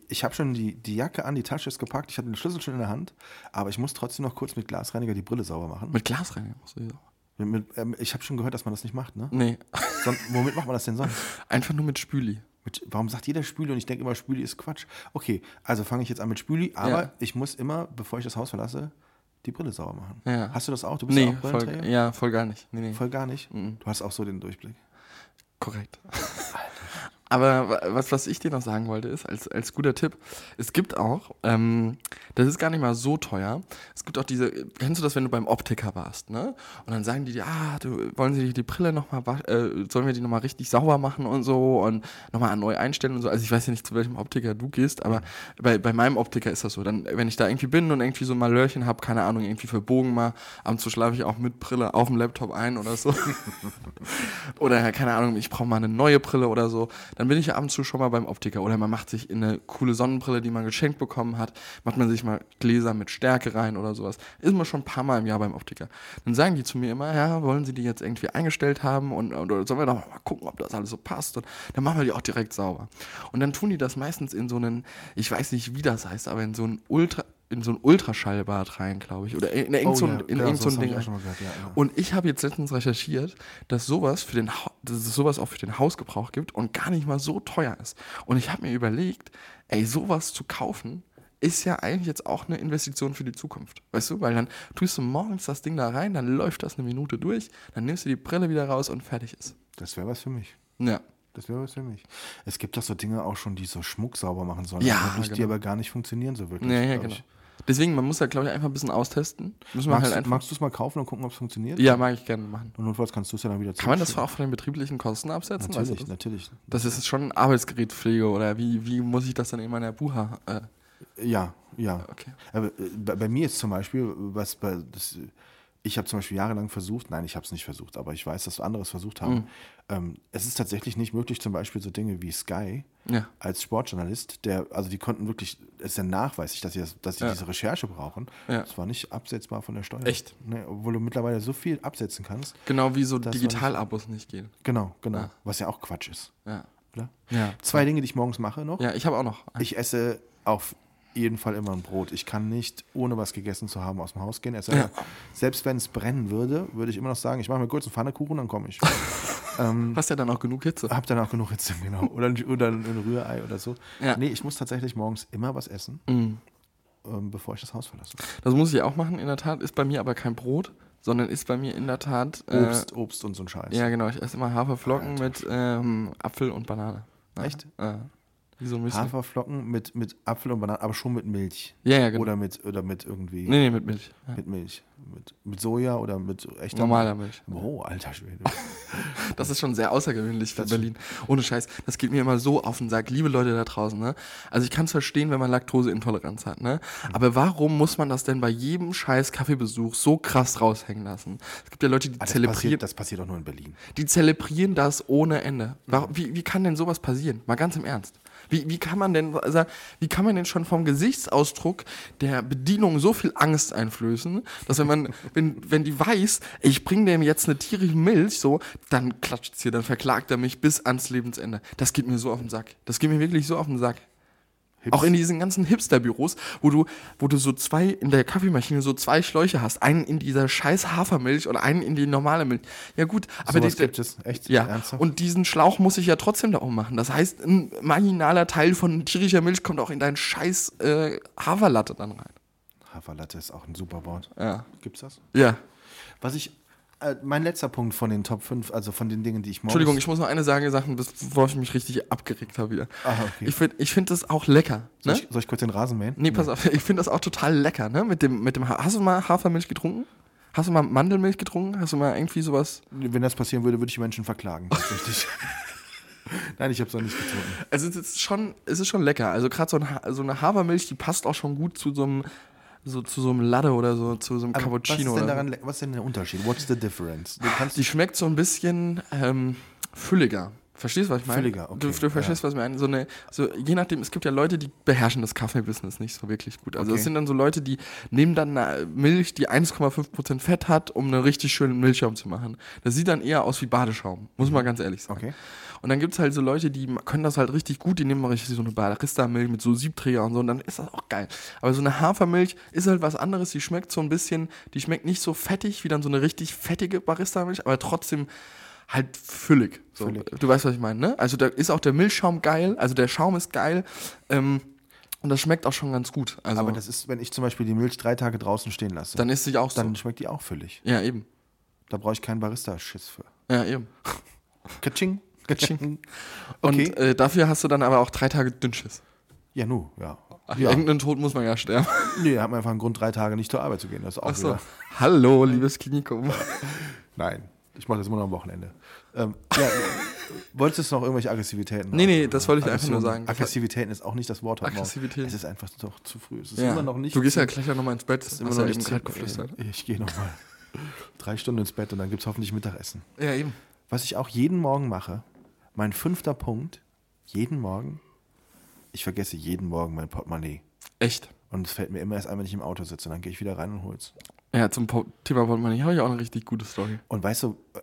ich habe schon die, die Jacke an, die Tasche ist gepackt, ich hatte den Schlüssel schon in der Hand, aber ich muss trotzdem noch kurz mit Glasreiniger die Brille sauber machen. Mit Glas rein. musst du so. Mit, mit, ähm, ich habe schon gehört, dass man das nicht macht, ne? Nee, Son womit macht man das denn sonst? einfach nur mit Spüli. Mit, warum sagt jeder Spüli und ich denke immer, Spüli ist Quatsch. Okay, also fange ich jetzt an mit Spüli, aber Ja. ich muss immer, bevor ich das Haus verlasse, die Brille sauber machen. Ja. Hast du das auch? Du bist Nee, ja auch voll, ja, voll gar nicht. Nee, nee. Voll gar nicht? Mhm. Du hast auch so den Durchblick. Korrekt. Aber wa- was, was ich dir noch sagen wollte, ist, als, als guter Tipp, es gibt auch, ähm, das ist gar nicht mal so teuer, es gibt auch diese, kennst du das, wenn du beim Optiker warst, ne? Und dann sagen die dir, ah, du, wollen sie die Brille nochmal, äh, sollen wir die nochmal richtig sauber machen und so und nochmal neu einstellen und so. Also ich weiß ja nicht, zu welchem Optiker du gehst, aber bei, bei meinem Optiker ist das so. Dann, wenn ich da irgendwie bin und irgendwie so mal Lörchen habe, keine Ahnung, irgendwie für Bogen mal, ab und zu schlafe ich auch mit Brille auf dem Laptop ein oder so. oder keine Ahnung, ich brauche mal eine neue Brille oder so, dann bin ich ja ab und zu schon mal beim Optiker. Oder man macht sich in eine coole Sonnenbrille, die man geschenkt bekommen hat, macht man sich mal Gläser mit Stärke rein oder sowas. Ist man schon ein paar Mal im Jahr beim Optiker. Dann sagen die zu mir immer, ja, wollen sie die jetzt irgendwie eingestellt haben und oder sollen wir doch mal gucken, ob das alles so passt. Und dann machen wir die auch direkt sauber. Und dann tun die das meistens in so einen, ich weiß nicht, wie das heißt, aber in so einen ultra in so ein Ultraschallbad rein, glaube ich. Oder in, in irgend so ein, in genau, irgend so ein Ding. ich gehört, ja, ja. Und ich habe jetzt letztens recherchiert, dass sowas für den Ha- dass es sowas auch für den Hausgebrauch gibt und gar nicht mal so teuer ist. Und ich habe mir überlegt, ey, sowas zu kaufen, ist ja eigentlich jetzt auch eine Investition für die Zukunft. Weißt du, weil dann tust du morgens das Ding da rein, dann läuft das eine Minute durch, dann nimmst du die Brille wieder raus und fertig ist. Das wäre was für mich. Ja. Das wäre was für mich. Es gibt doch so Dinge auch schon, die so Schmuck sauber machen sollen. Ja, die genau. aber gar nicht funktionieren so wirklich. Ja, ja, genau. ich. Deswegen, man muss da, glaube ich, einfach ein bisschen austesten. Müssen Magst, halt magst du es mal kaufen und gucken, ob es funktioniert? Ja, mag ich gerne machen. Und notfalls kannst du es ja dann wieder Kann man das auch von den betrieblichen Kosten absetzen? Weißt du Natürlich, das? natürlich. Das ist schon Arbeitsgerätpflege oder wie, wie muss ich das dann in meiner Buha? Äh, Ja, ja. okay. Aber äh, bei, bei mir ist zum Beispiel, was bei das, ich habe zum Beispiel jahrelang versucht, nein, ich habe es nicht versucht, aber ich weiß, dass andere es versucht haben. Mhm. Ähm, es ist tatsächlich nicht möglich, zum Beispiel so Dinge wie Sky Ja. als Sportjournalist, der, also die konnten wirklich, es ist ja nachweislich, dass sie, das, dass sie Ja. diese Recherche brauchen. Ja. Das war nicht absetzbar von der Steuer. Echt? Ne, obwohl du mittlerweile so viel absetzen kannst. Genau wie so Digitalabos nicht gehen. Genau, genau. Ja. Was ja auch Quatsch ist. Ja. Oder? Ja. Zwei Dinge, die ich morgens mache noch. Ja, ich habe auch noch. Ich esse auf jeden Fall immer ein Brot. Ich kann nicht, ohne was gegessen zu haben, aus dem Haus gehen. Sei Ja. Selbst wenn es brennen würde, würde ich immer noch sagen, ich mache mir kurz einen Pfannekuchen, dann komme ich. ähm, Hast ja dann auch genug Hitze. hab dann auch genug Hitze, genau. Oder, ein- oder ein Rührei oder so. Ja. Nee, ich muss tatsächlich morgens immer was essen, Mhm. ähm, bevor ich das Haus verlasse. Das muss ich auch machen, in der Tat. Ist bei mir aber kein Brot, sondern ist bei mir in der Tat. Äh, Obst, Obst und so ein Scheiß. Ja, genau. Ich esse immer Haferflocken Alter. mit ähm, Apfel und Banane. Ja. Echt? Ja. So. Haferflocken mit, mit Apfel und Bananen, aber schon mit Milch. Ja, ja, genau. Oder mit, oder mit irgendwie, nee, nee, mit Milch. Ja. mit Milch. Mit, mit Soja oder mit echter Normaler Milch. Oh, alter Schwede. Das ist schon sehr außergewöhnlich für Berlin. Ohne Scheiß. Das geht mir immer so auf den Sack. Liebe Leute da draußen, ne? Also ich kann es verstehen, wenn man Laktoseintoleranz hat, ne? Aber warum muss man das denn bei jedem scheiß Kaffeebesuch so krass raushängen lassen? Es gibt ja Leute, die Ah, das, zelebrieren, passiert, das passiert auch nur in Berlin. die zelebrieren das ohne Ende. Warum, wie, wie kann denn sowas passieren? Mal ganz im Ernst. Wie, wie kann man denn, also, wie kann man denn schon vom Gesichtsausdruck der Bedienung so viel Angst einflößen, dass wenn man, wenn, wenn die weiß, ich bringe dem jetzt eine tierische Milch, so, dann klatscht's hier, dann verklagt er mich bis ans Lebensende. Das geht mir so auf den Sack. Das geht mir wirklich so auf den Sack. Auch in diesen ganzen Hipster-Büros, wo du, wo du so zwei in der Kaffeemaschine so zwei Schläuche hast. Einen in dieser scheiß Hafermilch und einen in die normale Milch. Ja gut, aber die, gibt es, echt? ja, Ernsthaft? und diesen Schlauch muss ich ja trotzdem da ummachen. Das heißt, ein marginaler Teil von tierischer Milch kommt auch in deinen scheiß äh, Haferlatte dann rein. Haferlatte ist auch ein super Wort. Ja. Gibt's das? Ja. Was ich, äh, mein letzter Punkt von den Top 5, also von den Dingen, die ich morgens... Entschuldigung, ich muss noch eine Sache sagen, bevor ich mich richtig abgeregt habe wieder. Ah, okay. Ich finde ich find das auch lecker. soll, Ne? ich, soll ich kurz den Rasen mähen? Nee, pass auf, ich finde das auch total lecker, ne? Mit dem, mit dem ha Hast du mal Hafermilch getrunken? Hast du mal Mandelmilch getrunken? Hast du mal irgendwie sowas? Wenn das passieren würde, würde ich Menschen verklagen, tatsächlich. Nein, ich habe es noch nicht getrunken. Also es ist schon, es ist schon lecker. Also gerade so, ein so eine Hafermilch, die passt auch schon gut zu so einem, so, zu so einem Latte oder so, zu so einem Aber Cappuccino. was ist, denn oder daran, was ist denn der Unterschied? What's the difference? Die schmeckt so ein bisschen ähm, fülliger. Verstehst du, was ich meine? Fülliger, okay, Du, du verstehst, was ich meine. So eine, so, je nachdem, es gibt ja Leute, die beherrschen das Kaffee-Business nicht so wirklich gut. Also Okay. es sind dann so Leute, die nehmen dann eine Milch, die 1,5% Fett hat, um einen richtig schönen Milchschaum zu machen. Das sieht dann eher aus wie Badeschaum, muss man ganz ehrlich sagen. Okay. Und dann gibt es halt so Leute, die können das halt richtig gut, die nehmen mal richtig so eine Barista-Milch mit so Siebträger und so, und dann ist das auch geil. Aber so eine Hafermilch ist halt was anderes, die schmeckt so ein bisschen, die schmeckt nicht so fettig wie dann so eine richtig fettige Barista-Milch, aber trotzdem halt füllig. So, Füllig. Du weißt, was ich meine, ne? Also da ist auch der Milchschaum geil, also der Schaum ist geil, ähm, und das schmeckt auch schon ganz gut. Also Aber das ist, wenn ich zum Beispiel die Milch drei Tage draußen stehen lasse, dann ist sie auch so. dann schmeckt die auch füllig. ja, eben. Da brauche ich keinen Barista-Schiss für. Ja, eben. Katsching. Katsching. Okay. Und äh, dafür hast du dann aber auch drei Tage Dünnschiss. Ja, nu, ja. Ach, ja. Irgendeinen Tod muss man ja sterben. Nee, hat man einfach einen Grund, drei Tage nicht zur Arbeit zu gehen. Das ist auch Ach so. wieder. Hallo, liebes Klinikum. Nein, ich mache das immer noch am Wochenende. Ähm, ja, wolltest du noch irgendwelche Aggressivitäten? Nee, nee, das wollte ich einfach nur sagen. Aggressivitäten ist auch nicht das Wort. Aggressivität. Es ist einfach doch zu früh. Es ist Ja. immer noch nicht. du gehst ja gleich nochmal ins Bett. es ist immer noch ja nicht gerade geflüstert. Ich gehe nochmal drei Stunden ins Bett und dann gibt es hoffentlich Mittagessen. Ja, eben. Was ich auch jeden Morgen mache, mein fünfter Punkt, jeden Morgen, ich vergesse jeden Morgen mein Portemonnaie. Echt. Und es fällt mir immer erst ein, wenn ich im Auto sitze. Und dann gehe ich wieder rein und hol's. Ja, zum Po- Thema Portemonnaie habe ich auch eine richtig gute Story. Und weißt du, äh,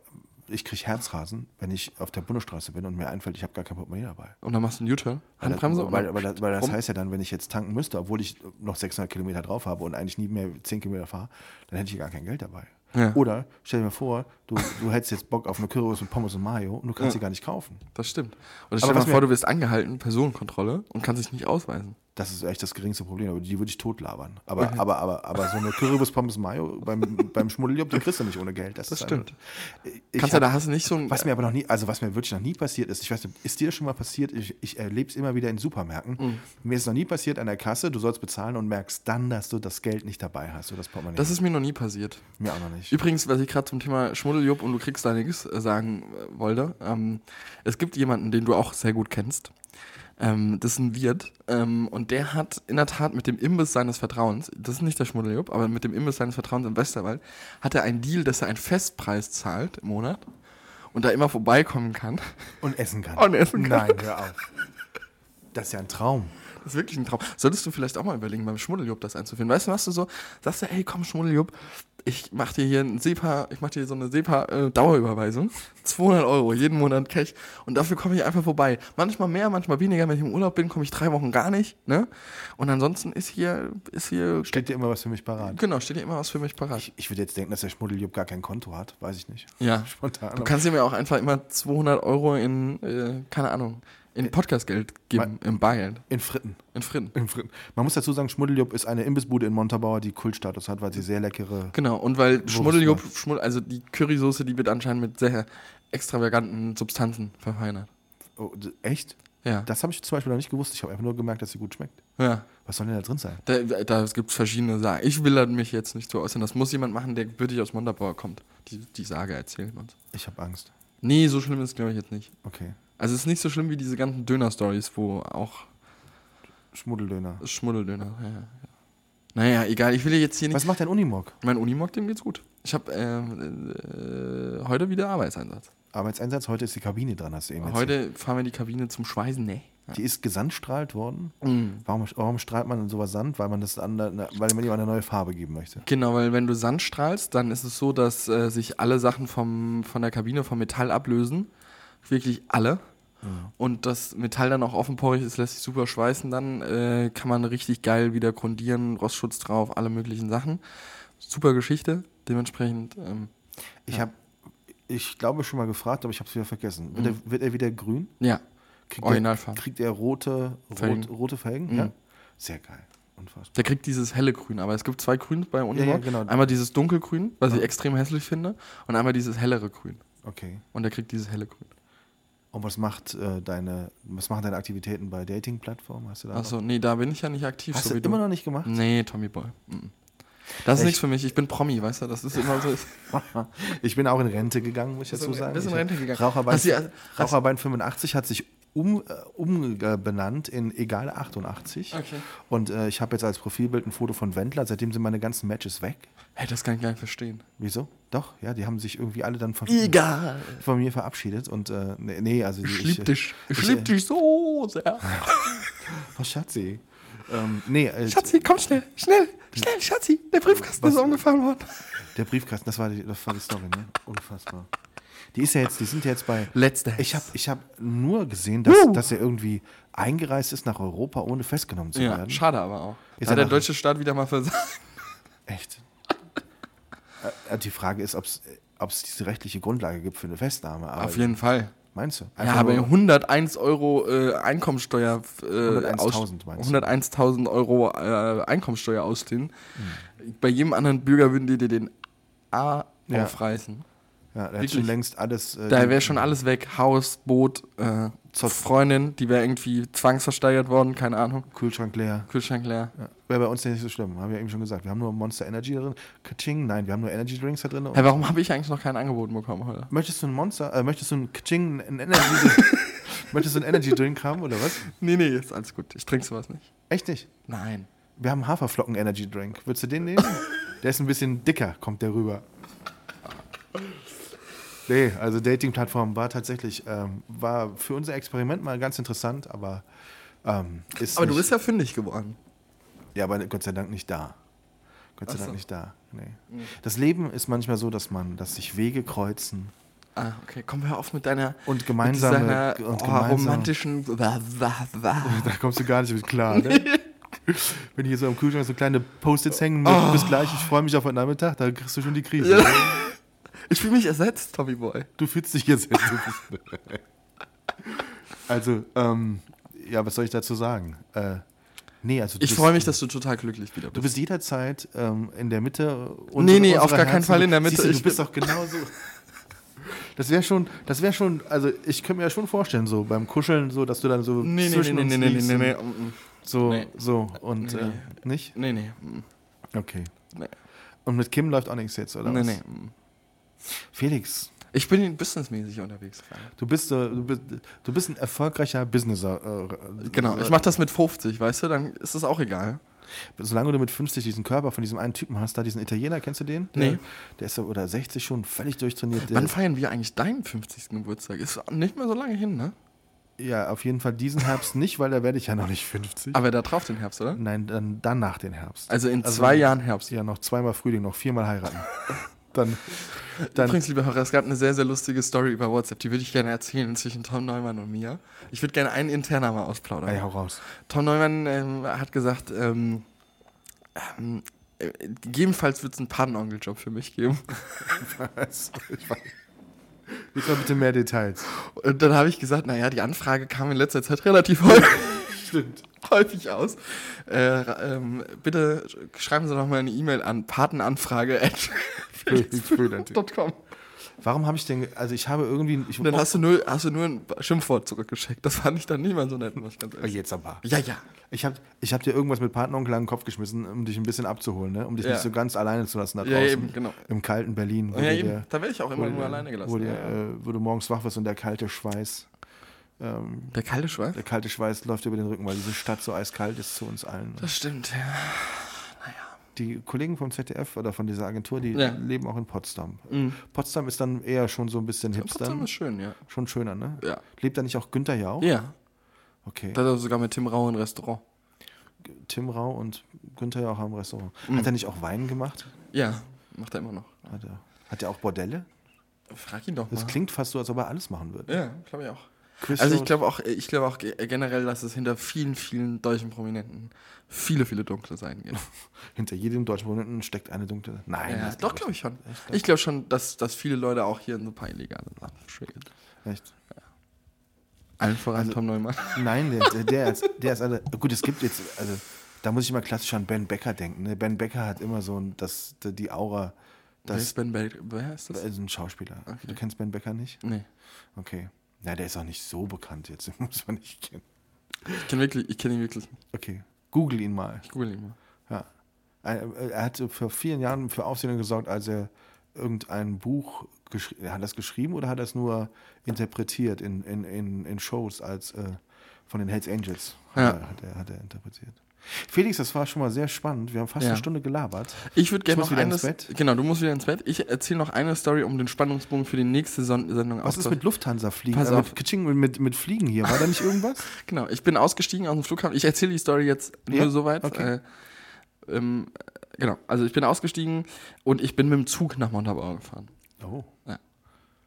ich kriege Herzrasen, wenn ich auf der Bundesstraße bin und mir einfällt, ich habe gar kein Portemonnaie dabei. Und dann machst du einen U-Turn, Weil, Handbremse. weil, oder- weil, das- weil das heißt ja dann, wenn ich jetzt tanken müsste, obwohl ich noch 600 Kilometer drauf habe und eigentlich nie mehr 10 Kilometer fahre, dann hätte ich gar kein Geld dabei. Ja. Oder stell dir mal vor, du, du hättest jetzt Bock auf eine Currywurst mit Pommes und Mayo und du kannst sie gar nicht kaufen. Das stimmt. Oder stell dir mal vor, du wirst angehalten, Personenkontrolle und kannst dich nicht ausweisen. Das ist echt das geringste Problem, aber die würde ich totlabern. Aber, aber, aber, aber so eine Currywurst Pommes Mayo beim, beim Schmuddeljob, die kriegst du nicht ohne Geld. Das, Das ist stimmt. Ich Kannst hab- da hast du nicht so ein. Was mir aber noch nie, also was mir wirklich noch nie passiert ist, ich weiß nicht, ist dir das schon mal passiert? Ich, ich erlebe es immer wieder in Supermärkten. Mhm. Mir ist noch nie passiert an der Kasse, du sollst bezahlen und merkst dann, dass du das Geld nicht dabei hast, oder das Portemonnaie. das ist mir noch nie passiert. mir auch noch nicht. Übrigens, was ich gerade zum Thema Schmuddeljupp und du kriegst da nichts äh, sagen äh, wollte, ähm, es gibt jemanden, den du auch sehr gut kennst. Ähm, das ist ein Wirt ähm, und der hat in der Tat mit dem Imbiss seines Vertrauens, das ist nicht der Schmuddeljupp, aber mit dem Imbiss seines Vertrauens im Westerwald, hat er einen Deal, dass er einen Festpreis zahlt im Monat und da immer vorbeikommen kann. Und essen kann. Und essen kann. Nein, hör auf. Das ist ja ein Traum. Das ist wirklich ein Traum. Solltest du vielleicht auch mal überlegen, beim Schmuddeljupp das einzuführen. Weißt du, was du so sagst, du, ey, komm, Schmuddeljupp, ich mach dir hier ein SEPA, ich mach dir so eine SEPA-Dauerüberweisung. 200 Euro jeden Monat Cash. Und dafür komme ich einfach vorbei. Manchmal mehr, manchmal weniger. Wenn ich im Urlaub bin, komme ich drei Wochen gar nicht. Ne? Und ansonsten ist hier, ist hier, Steht dir immer was für mich parat. genau, steht hier immer was für mich parat. Ich, ich würde jetzt denken, dass der Schmuddeljupp gar kein Konto hat. Weiß ich nicht. ja. Spontan. Du kannst ihm ja auch einfach immer 200 Euro in, äh, keine Ahnung, in Podcastgeld geben, im Bargeld. in Fritten. In Fritten. In Fritten. Man muss dazu sagen, Schmuddeljupp ist eine Imbissbude in Montabaur, die Kultstatus hat, weil sie sehr leckere. Genau, und weil Wurst Schmuddeljupp, Schmuddel, also die Currysoße, die wird anscheinend mit sehr extravaganten Substanzen verfeinert. Oh, echt? Ja. Das habe ich zum Beispiel noch nicht gewusst. Ich habe einfach nur gemerkt, dass sie gut schmeckt. ja. Was soll denn da drin sein? Da, da gibt es verschiedene Sagen. Ich will da mich jetzt nicht so aussehen. Das muss jemand machen, der wirklich aus Montabaur kommt. Die, die Sage erzählen uns. Ich habe Angst. Nee, so schlimm ist es, glaube ich, jetzt nicht. Okay. Also es ist nicht so schlimm wie diese ganzen Döner-Stories, wo auch Schmuddeldöner. Schmuddeldöner. Ja, ja. Naja, egal. Ich will jetzt hier nicht. Was macht dein Unimog? Mein Unimog, dem geht's gut. Ich habe äh, äh, heute wieder Arbeitseinsatz. Arbeitseinsatz, heute ist die Kabine dran, hast du eben erzählt. Heute fahren wir die Kabine zum Schweißen. Nee. Die ist gesandstrahlt worden. Mhm. Warum, warum strahlt man sowas Sand? Weil man das an, weil man ihm eine neue Farbe geben möchte. Genau, weil wenn du Sand strahlst, dann ist es so, dass äh, sich alle Sachen vom, von der Kabine vom Metall ablösen. Wirklich alle. Und das Metall dann auch offenporig ist, lässt sich super schweißen. Dann äh, kann man richtig geil wieder grundieren, Rostschutz drauf, alle möglichen Sachen. Super Geschichte. Dementsprechend, ähm, Ich habe, ich glaube schon mal gefragt, aber ich habe es wieder vergessen. Wird, er, wird er wieder grün? ja, Kriegt Originalfarbe. Er, kriegt er rote Felgen. Rot, rote Felgen? Mhm. Ja. Sehr geil. Unfassbar. Der kriegt dieses helle Grün, aber es gibt zwei Grüns bei Unimog. ja, genau. Einmal dieses dunkelgrün, was ich extrem hässlich finde, und einmal dieses hellere Grün. Okay. Und der kriegt dieses helle Grün. Und was macht äh, deine, was machen deine Aktivitäten bei Dating-Plattformen? Hast du da Achso, nee, da bin ich ja nicht aktiv. Hast so du wie immer noch nicht gemacht? Nee, Tommy Boy. Mhm. Das ist Echt? nichts für mich. Ich bin Promi, weißt du? Das ist immer so. Ich bin auch in Rente gegangen, muss ich dazu sagen. bist in Rente gegangen. Raucherbein, Hast du- hast- Raucherbein 85 hat sich um, äh, umbenannt in Egal 88. Okay. Und äh, ich habe jetzt als Profilbild ein Foto von Wendler. Seitdem sind meine ganzen Matches weg. Hey, das kann ich gar nicht verstehen. Wieso? Doch, ja, die haben sich irgendwie alle dann von, Egal. von mir verabschiedet. Und äh, nee, nee, also die- Ich lieb dich. Ich ich, lieb äh, dich so sehr. Oh, Schatzi. Ähm, nee, äh, Schatzi, komm schnell, schnell, schnell, Schatzi. Der Briefkasten ist umgefahren worden. der Briefkasten, das war die, das war die Story, ne? Unfassbar. Die ist ja jetzt, die sind ja jetzt bei. Letzte. Ich habe ich hab nur gesehen, dass, dass er irgendwie eingereist ist nach Europa, ohne festgenommen zu Ja, werden. schade aber auch. Ist Da hat er der deutsche Staat wieder mal versagt. Echt. Äh, Die Frage ist, ob es diese rechtliche Grundlage gibt für eine Festnahme. Aber Auf jeden Fall. Meinst du? Ja, Einfach aber nur- 101 Euro äh, Einkommensteuer. Äh, 101.000 aus- meinst du? 101.000 Euro äh, Einkommensteuer ausstehen. Hm. Bei jedem anderen Bürger würden die dir den A Ja. aufreißen. Ja, hat schon längst alles. äh, Da wäre schon alles weg. Haus, Boot, äh, Zott. Freundin, die wäre irgendwie zwangsversteigert worden, keine Ahnung. Kühlschrank leer. Kühlschrank leer. Ja. Wäre bei uns ja nicht so schlimm, haben wir eben schon gesagt. Wir haben nur Monster Energy da drin. Kaching, nein, wir haben nur Energy Drinks da drin. Hey, warum habe ich eigentlich noch kein Angebot bekommen heute? Möchtest du ein Monster, äh, möchtest du ein Kaching, ein Energy Möchtest du einen Energy Drink haben oder was? Nee, nee, ist alles gut. Ich trinke sowas nicht. Echt nicht? Nein. Wir haben Haferflocken Energy Drink. Würdest du den nehmen? der ist ein bisschen dicker, kommt der rüber. Nee, also Dating-Plattform war tatsächlich, ähm, war für unser Experiment mal ganz interessant, aber ähm, ist Aber du bist ja fündig geworden. Ja, aber Gott sei Dank nicht da. Gott sei so. Dank nicht da. Nee. Das Leben ist manchmal so, dass man, dass sich Wege kreuzen Ah, okay. Komm, hör auf mit deiner Und gemeinsame- mit deiner, und oh, gemeinsam- romantischen. Wah, wah, wah. Da kommst du gar nicht mit klar, ne? Wenn hier so am Kühlschrank so kleine Post-its hängen, mit, bis gleich, ich freue mich auf heute Nachmittag, da kriegst du schon die Krise. Oh. Ja. Ich fühle mich ersetzt, Tommy Boy. Du fühlst dich jetzt. also, ähm, ja, was soll ich dazu sagen? Äh, nee, also Ich bist- freue mich, dass du total glücklich wieder Du bist. bist jederzeit ähm, in der Mitte. Nee, nee, auf gar keinen Herzen. Fall in der Mitte. Du, du bist doch genauso. Das wäre schon, das wäre schon, also ich könnte mir ja schon vorstellen, so beim Kuscheln, so, dass du dann so Nee, nee, nee, zwischen nee, uns nee, nee, nee, nee, nee, So, Nee. so und Nee, äh, nee. nicht? nee, nee, mm, Okay. nee, Und mit Kim läuft auch nichts jetzt, oder nee, was? nee. mm. Felix, Ich bin businessmäßig unterwegs. du bist, äh, du bist, du bist ein erfolgreicher Businesser. Äh, Genau, ich mache das mit 50, weißt du, dann ist es auch egal. Solange du mit 50 diesen Körper von diesem einen Typen hast, da diesen Italiener, kennst du den? Der, Nee. Der ist so, oder 60 schon, völlig durchtrainiert. Wann feiern wir eigentlich deinen 50. Geburtstag? Ist nicht mehr so lange hin, ne? ja, auf jeden Fall diesen Herbst nicht, weil da werde ich ja noch nicht 50. Aber da drauf den Herbst, oder? Nein, dann, dann nach den Herbst. Also in zwei Jahren Herbst. Ja, noch zweimal Frühling, noch viermal heiraten. dann, dann Übrigens, liebe Hörer, es gab eine sehr, sehr lustige Story über WhatsApp, die würde ich gerne erzählen zwischen Tom Neumann und mir. Ich würde gerne einen interner mal ausplaudern. ey, hau raus. Tom Neumann ähm, hat gesagt, ähm, ähm, äh, gegebenenfalls wird es einen Patenonkeljob für mich geben. Was? Ich weiß. Mal bitte mehr Details. Und dann habe ich gesagt, naja, die Anfrage kam in letzter Zeit relativ häufig, Stimmt. häufig aus. Äh, ähm, bitte schreiben Sie doch mal eine E-Mail an patenanfrage.com. Warum habe ich denn, also ich habe irgendwie, ich, dann hast du, nur, hast du nur ein Schimpfwort zurückgeschickt. Das fand ich dann nicht mal so nett, muss ich ganz Oh, ehrlich jetzt aber. Ja, ja. Ich habe ich hab dir irgendwas mit Patenonkel an den Kopf geschmissen, um dich ein bisschen abzuholen, ne? um dich Ja. nicht so ganz alleine zu lassen da Ja, draußen. eben, genau. Im kalten Berlin. Ja eben. der- da werde ich auch immer nur alleine gelassen. Wo, ja, ja. äh, wo du morgens wach wirst und der kalte Schweiß, ähm, Der kalte Schweiß? der kalte Schweiß läuft über den Rücken, weil diese Stadt so eiskalt ist zu uns allen. Das stimmt, ja. Die Kollegen vom ZDF oder von dieser Agentur, die Ja. leben auch in Potsdam. Mhm. Potsdam ist dann eher schon so ein bisschen hipster. Potsdam ist schön, ja. Schon schöner, ne? Ja. Lebt da nicht auch Günther Jauch? Ja. Okay. Da hat er sogar mit Tim Rau ein Restaurant. Tim Rau und Günther Jauch haben ein Restaurant. Mhm. Hat er nicht auch Wein gemacht? Ja, macht er immer noch. Hat er, hat er auch Bordelle? Frag ihn doch mal. Das klingt fast so, als ob er alles machen würde. Ja, glaube ich auch. Christoph- Also ich glaube auch, ich glaube auch ge- generell, dass es hinter vielen, vielen deutschen Prominenten viele, viele dunkle Seiten gibt. Hinter jedem deutschen Prominenten steckt eine dunkle. Nein, ja, doch, glaub glaube ich schon. Echt? Ich glaube schon, dass, dass viele Leute auch hier in so Sachen schwingen. Echt? Allen voran Also- Tom Neumann. Nein, der, der, ist, der ist alle. Gut, es gibt jetzt, also da muss ich mal klassisch an Ben Becker denken. Ne? Ben Becker hat immer so ein, das, die Aura, Wer das ist Ben Bell? Wer ist das? ist ein Schauspieler. Okay. Du kennst Ben Becker nicht? Nee. Okay. Ja, der ist auch nicht so bekannt jetzt, den muss man nicht kennen. Ich kenne wirklich, ich kenne ihn wirklich. nicht. Okay. Google ihn mal. Ich google ihn mal. Ja. Er, er hat vor vielen Jahren für Aufsehen gesorgt, als er irgendein Buch geschrieben hat. er das geschrieben oder hat er es nur interpretiert in, in, in, in Shows als äh, von den Hells Angels? Hat, Ja. er, hat, er, hat er interpretiert. Felix, das war schon mal sehr spannend. Wir haben fast Ja. eine Stunde gelabert. Ich würde gerne noch wieder eines. ins Bett. Genau, du musst wieder ins Bett. Ich erzähle noch eine Story, um den Spannungsbogen für die nächste Son Sendung Was ist mit Lufthansa fliegen? Pass Äh, auf. mit, mit, mit Fliegen hier? War da nicht irgendwas? Genau, ich bin ausgestiegen aus dem Flughafen. Ich erzähle die Story jetzt nur Ja? soweit. Okay. Äh, ähm, genau, also ich bin ausgestiegen und ich bin mit dem Zug nach Montabaur gefahren. Oh.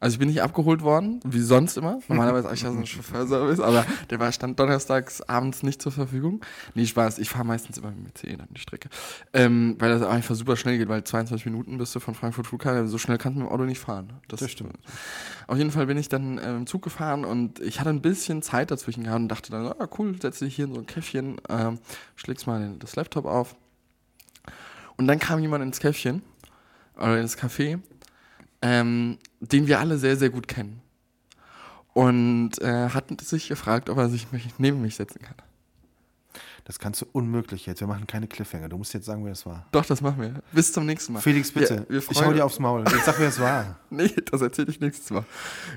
Also ich bin nicht abgeholt worden, wie sonst immer. Normalerweise habe ich ja so einen Chauffeurservice, aber der war, stand donnerstags abends nicht zur Verfügung. Nee, Spaß, ich fahre meistens immer mit dem ICE dann die Strecke. Ähm, weil das einfach super schnell geht, weil 22 Minuten bist du von Frankfurt Flughafen, so schnell kannst du mit dem Auto nicht fahren. Das stimmt. Auf jeden Fall bin ich dann ähm, im Zug gefahren und ich hatte ein bisschen Zeit dazwischen gehabt und dachte dann, ah cool, setze dich hier in so ein Käffchen, ähm, schlägst mal den, das Laptop auf. Und dann kam jemand ins Käffchen, oder ins Café, ähm, den wir alle sehr, sehr gut kennen. Und äh, hat sich gefragt, ob er sich neben mich setzen kann. Das kannst du unmöglich jetzt. Wir machen keine Cliffhanger. Du musst jetzt sagen, wer das war. Doch, das machen wir. Bis zum nächsten Mal. Felix, bitte. Wir, wir ich hau dir aufs Maul. Jetzt sag, wer es war. Nee, das erzähle ich nächstes Mal.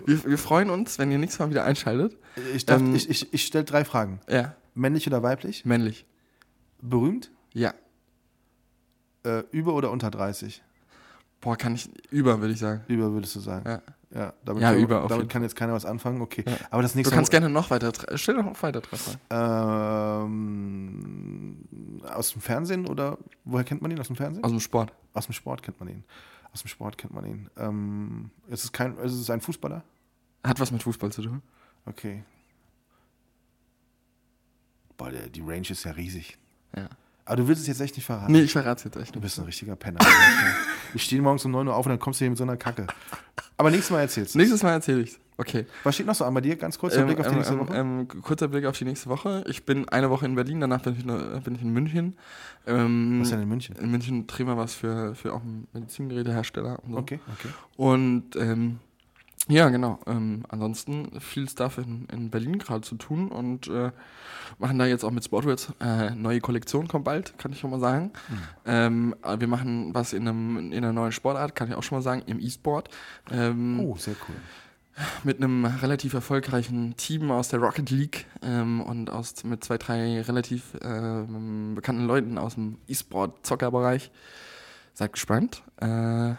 Wir, wir freuen uns, wenn ihr nächstes Mal wieder einschaltet. Ich, darf, Ähm, ich, ich, ich stelle drei Fragen. Ja, Männlich oder weiblich? männlich. Berühmt? Ja. Äh, über oder unter 30? Boah, kann ich über, würde ich sagen. Über würdest du sagen. Ja. Ja, damit, Ja, kann, über, damit kann jetzt keiner was anfangen. Okay. Ja. Aber das Du nächste kannst gerne noch weiter, stell doch noch weiter treffen. Ähm, aus dem Fernsehen oder woher kennt man ihn? Aus dem Fernsehen? Aus dem Sport. Aus dem Sport kennt man ihn. Aus dem Sport kennt man ihn. Ähm, ist, es kein, ist es ein Fußballer? Hat was mit Fußball zu tun. Okay. Boah, der, die Range ist ja riesig. Ja. Aber du willst es jetzt echt nicht verraten. Nee, ich verrate es jetzt echt Du bist ein richtiger Penner. ich stehe morgens um 9 Uhr auf und dann kommst du hier mit so einer Kacke. Aber nächstes Mal erzählst du. Nächstes Mal erzähle ich Okay. Was steht noch so an bei dir? Ganz kurz, der Ähm, Blick auf die ähm, nächste ähm, Woche. ähm, kurzer Blick auf die nächste Woche. Ich bin eine Woche in Berlin, danach bin ich, nur, bin ich in München. Ähm, Was ist denn in München? In München drehen wir was für, für auch einen Medizingerätehersteller. Und so. Okay, okay. Und ja, genau. Ähm, ansonsten viel Stuff in, in Berlin gerade zu tun und äh, machen da jetzt auch mit Sportwords äh, neue Kollektion kommt bald, kann ich schon mal sagen. Mhm. Ähm, aber wir machen was in, einem, in einer neuen Sportart, kann ich auch schon mal sagen, im E-Sport. Ähm, Oh, sehr cool. mit einem relativ erfolgreichen Team aus der Rocket League ähm, und aus, mit zwei, drei relativ ähm, bekannten Leuten aus dem E-Sport-Zockerbereich. Seid gespannt. Äh,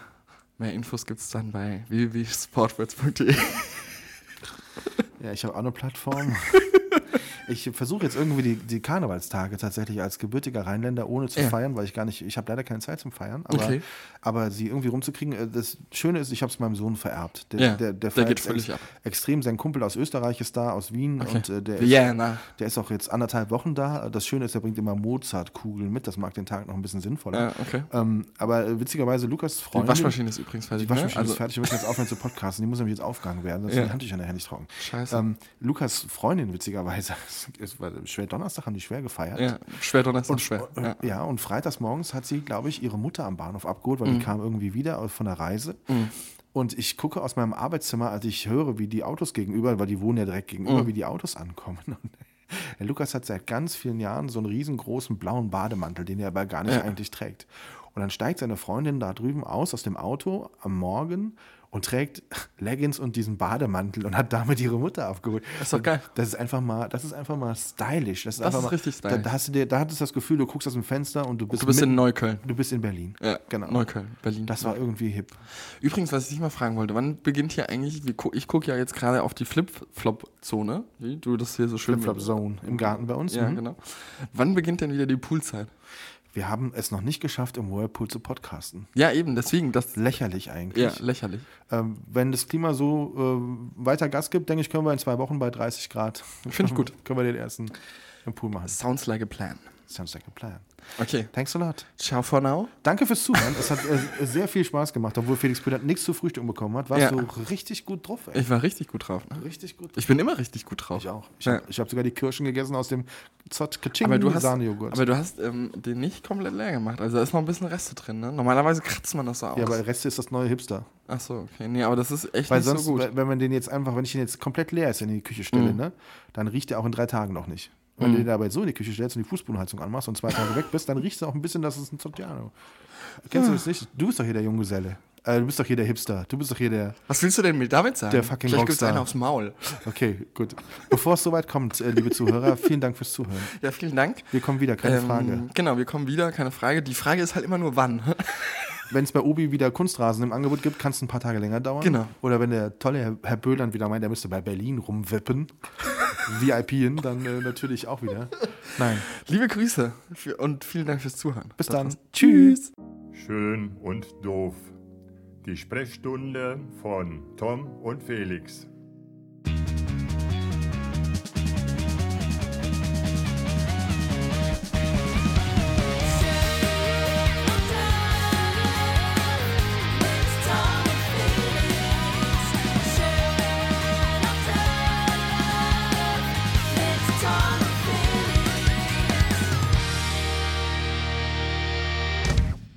mehr Infos gibt es dann bei www.sportwords.de. Ja, ich habe auch eine Plattform. Ich versuche jetzt irgendwie die, die Karnevalstage tatsächlich als gebürtiger Rheinländer ohne zu Ja. feiern, weil ich gar nicht, ich habe leider keine Zeit zum Feiern, aber, Okay. aber sie irgendwie rumzukriegen. äh, Das Schöne ist, ich habe es meinem Sohn vererbt. Der, Ja, der, der, der geht ex- völlig ab. Extrem, sein Kumpel aus Österreich ist da, aus Wien Okay. und äh, der, ist, Vienna. der ist auch jetzt anderthalb Wochen da. Das Schöne ist, er bringt immer Mozartkugeln mit, das macht den Tag noch ein bisschen sinnvoller. Ja, okay. Ähm, aber äh, witzigerweise, Lukas Die Freundin... Waschmaschine ist übrigens fertig. Die Waschmaschine ne? ist fertig, wir müssen jetzt aufhören zu podcasten. Die muss nämlich jetzt aufgegangen werden, sonst Ja. sind die Handtücher nachher nicht trocken. Scheiße. Ähm, Lukas Freundin, witzigerweise, es war schwer Donnerstag, haben die schwer gefeiert. Ja, schwer Donnerstag, Und, schwer. äh, Ja. ja. und freitags morgens hat sie, glaube ich, ihre Mutter am Bahnhof abgeholt, weil Mhm. die kam irgendwie wieder von der Reise. Und ich gucke aus meinem Arbeitszimmer, als ich höre, wie die Autos gegenüber, weil die wohnen ja direkt Mhm. gegenüber, wie die Autos ankommen. Und der Lukas hat seit ganz vielen Jahren so einen riesengroßen blauen Bademantel, den er aber gar nicht Ja. eigentlich trägt. Und dann steigt seine Freundin da drüben aus, aus dem Auto am Morgen und trägt Leggings und diesen Bademantel und hat damit ihre Mutter abgeholt. Das ist doch geil. Das ist einfach mal, das ist einfach mal stylisch. Das ist, Das einfach ist mal, richtig Da, stylisch. da, hast du dir, da hattest du das Gefühl, du guckst aus dem Fenster und du bist, Du bist mitten- in Neukölln. du bist in Berlin. Ja, genau. Neukölln, Berlin. Das war irgendwie hip. Übrigens, was ich dich mal fragen wollte, wann beginnt hier eigentlich, ich gucke ja jetzt gerade auf die Flip-Flop-Zone, wie du das hier so schön Flip-Flop Zone im Garten bei uns. Ja, Mhm. genau. Wann beginnt denn wieder die Poolzeit? Wir haben es noch nicht geschafft, im Whirlpool zu podcasten. Ja, eben, deswegen, das, Lächerlich eigentlich. ja, lächerlich. Ähm, wenn das Klima so ähm, weiter Gas gibt, denke ich, können wir in zwei Wochen bei 30 Grad. Finde ich gut. Können wir den ersten im Pool machen. Sounds like a plan. Sounds like a plan. Okay, Thanks a lot. ciao for now. Danke fürs Zuhören. es hat äh, sehr viel Spaß gemacht, obwohl Felix Brüder nichts zu Frühstück bekommen hat. Warst Ja. du richtig gut drauf, ey. Ich war richtig gut drauf. Ne? richtig gut Ich bin immer richtig gut drauf. Ich auch. Ich Ja. habe hab sogar die Kirschen gegessen aus dem Zott Aber du hast, aber du hast ähm, den nicht komplett leer gemacht. Also da ist noch ein bisschen Reste drin. Ne? Normalerweise kratzt man das so aus. ja, aber Reste ist das neue Hipster. Ach so, okay. Nee, aber das ist echt Weil nicht sonst, so gut. wenn wenn man den jetzt einfach, wenn ich den jetzt komplett leer ist in die Küche stelle, Mhm. ne, dann riecht der auch in drei Tagen noch nicht. Wenn du den dabei so in die Küche stellst und die Fußbodenheizung anmachst und zwei Tage weg bist, dann riecht es auch ein bisschen, dass es ein Zottiano. Kennst du das nicht? Du bist doch hier der Junggeselle. Äh, du bist doch hier der Hipster. Du bist doch hier der. Was willst du denn mit damit sagen? Der fucking Vielleicht gibt's Rockstar. einen aufs Maul. Okay, gut. Bevor es soweit kommt, äh, liebe Zuhörer, vielen Dank fürs Zuhören. Ja, vielen Dank. Wir kommen wieder, keine Ähm, Frage. Genau, wir kommen wieder, keine Frage. Die Frage ist halt immer nur wann. Wenn es bei Obi wieder Kunstrasen im Angebot gibt, kann es ein paar Tage länger dauern. Genau. Oder wenn der tolle Herr, Herr Böhland wieder meint, er müsste bei Berlin rumwippen, VIPen, dann äh, natürlich auch wieder. Nein. Liebe Grüße für- und vielen Dank fürs Zuhören. Bis Das dann. war's. Tschüss. Schön und doof. Die Sprechstunde von Tom und Felix.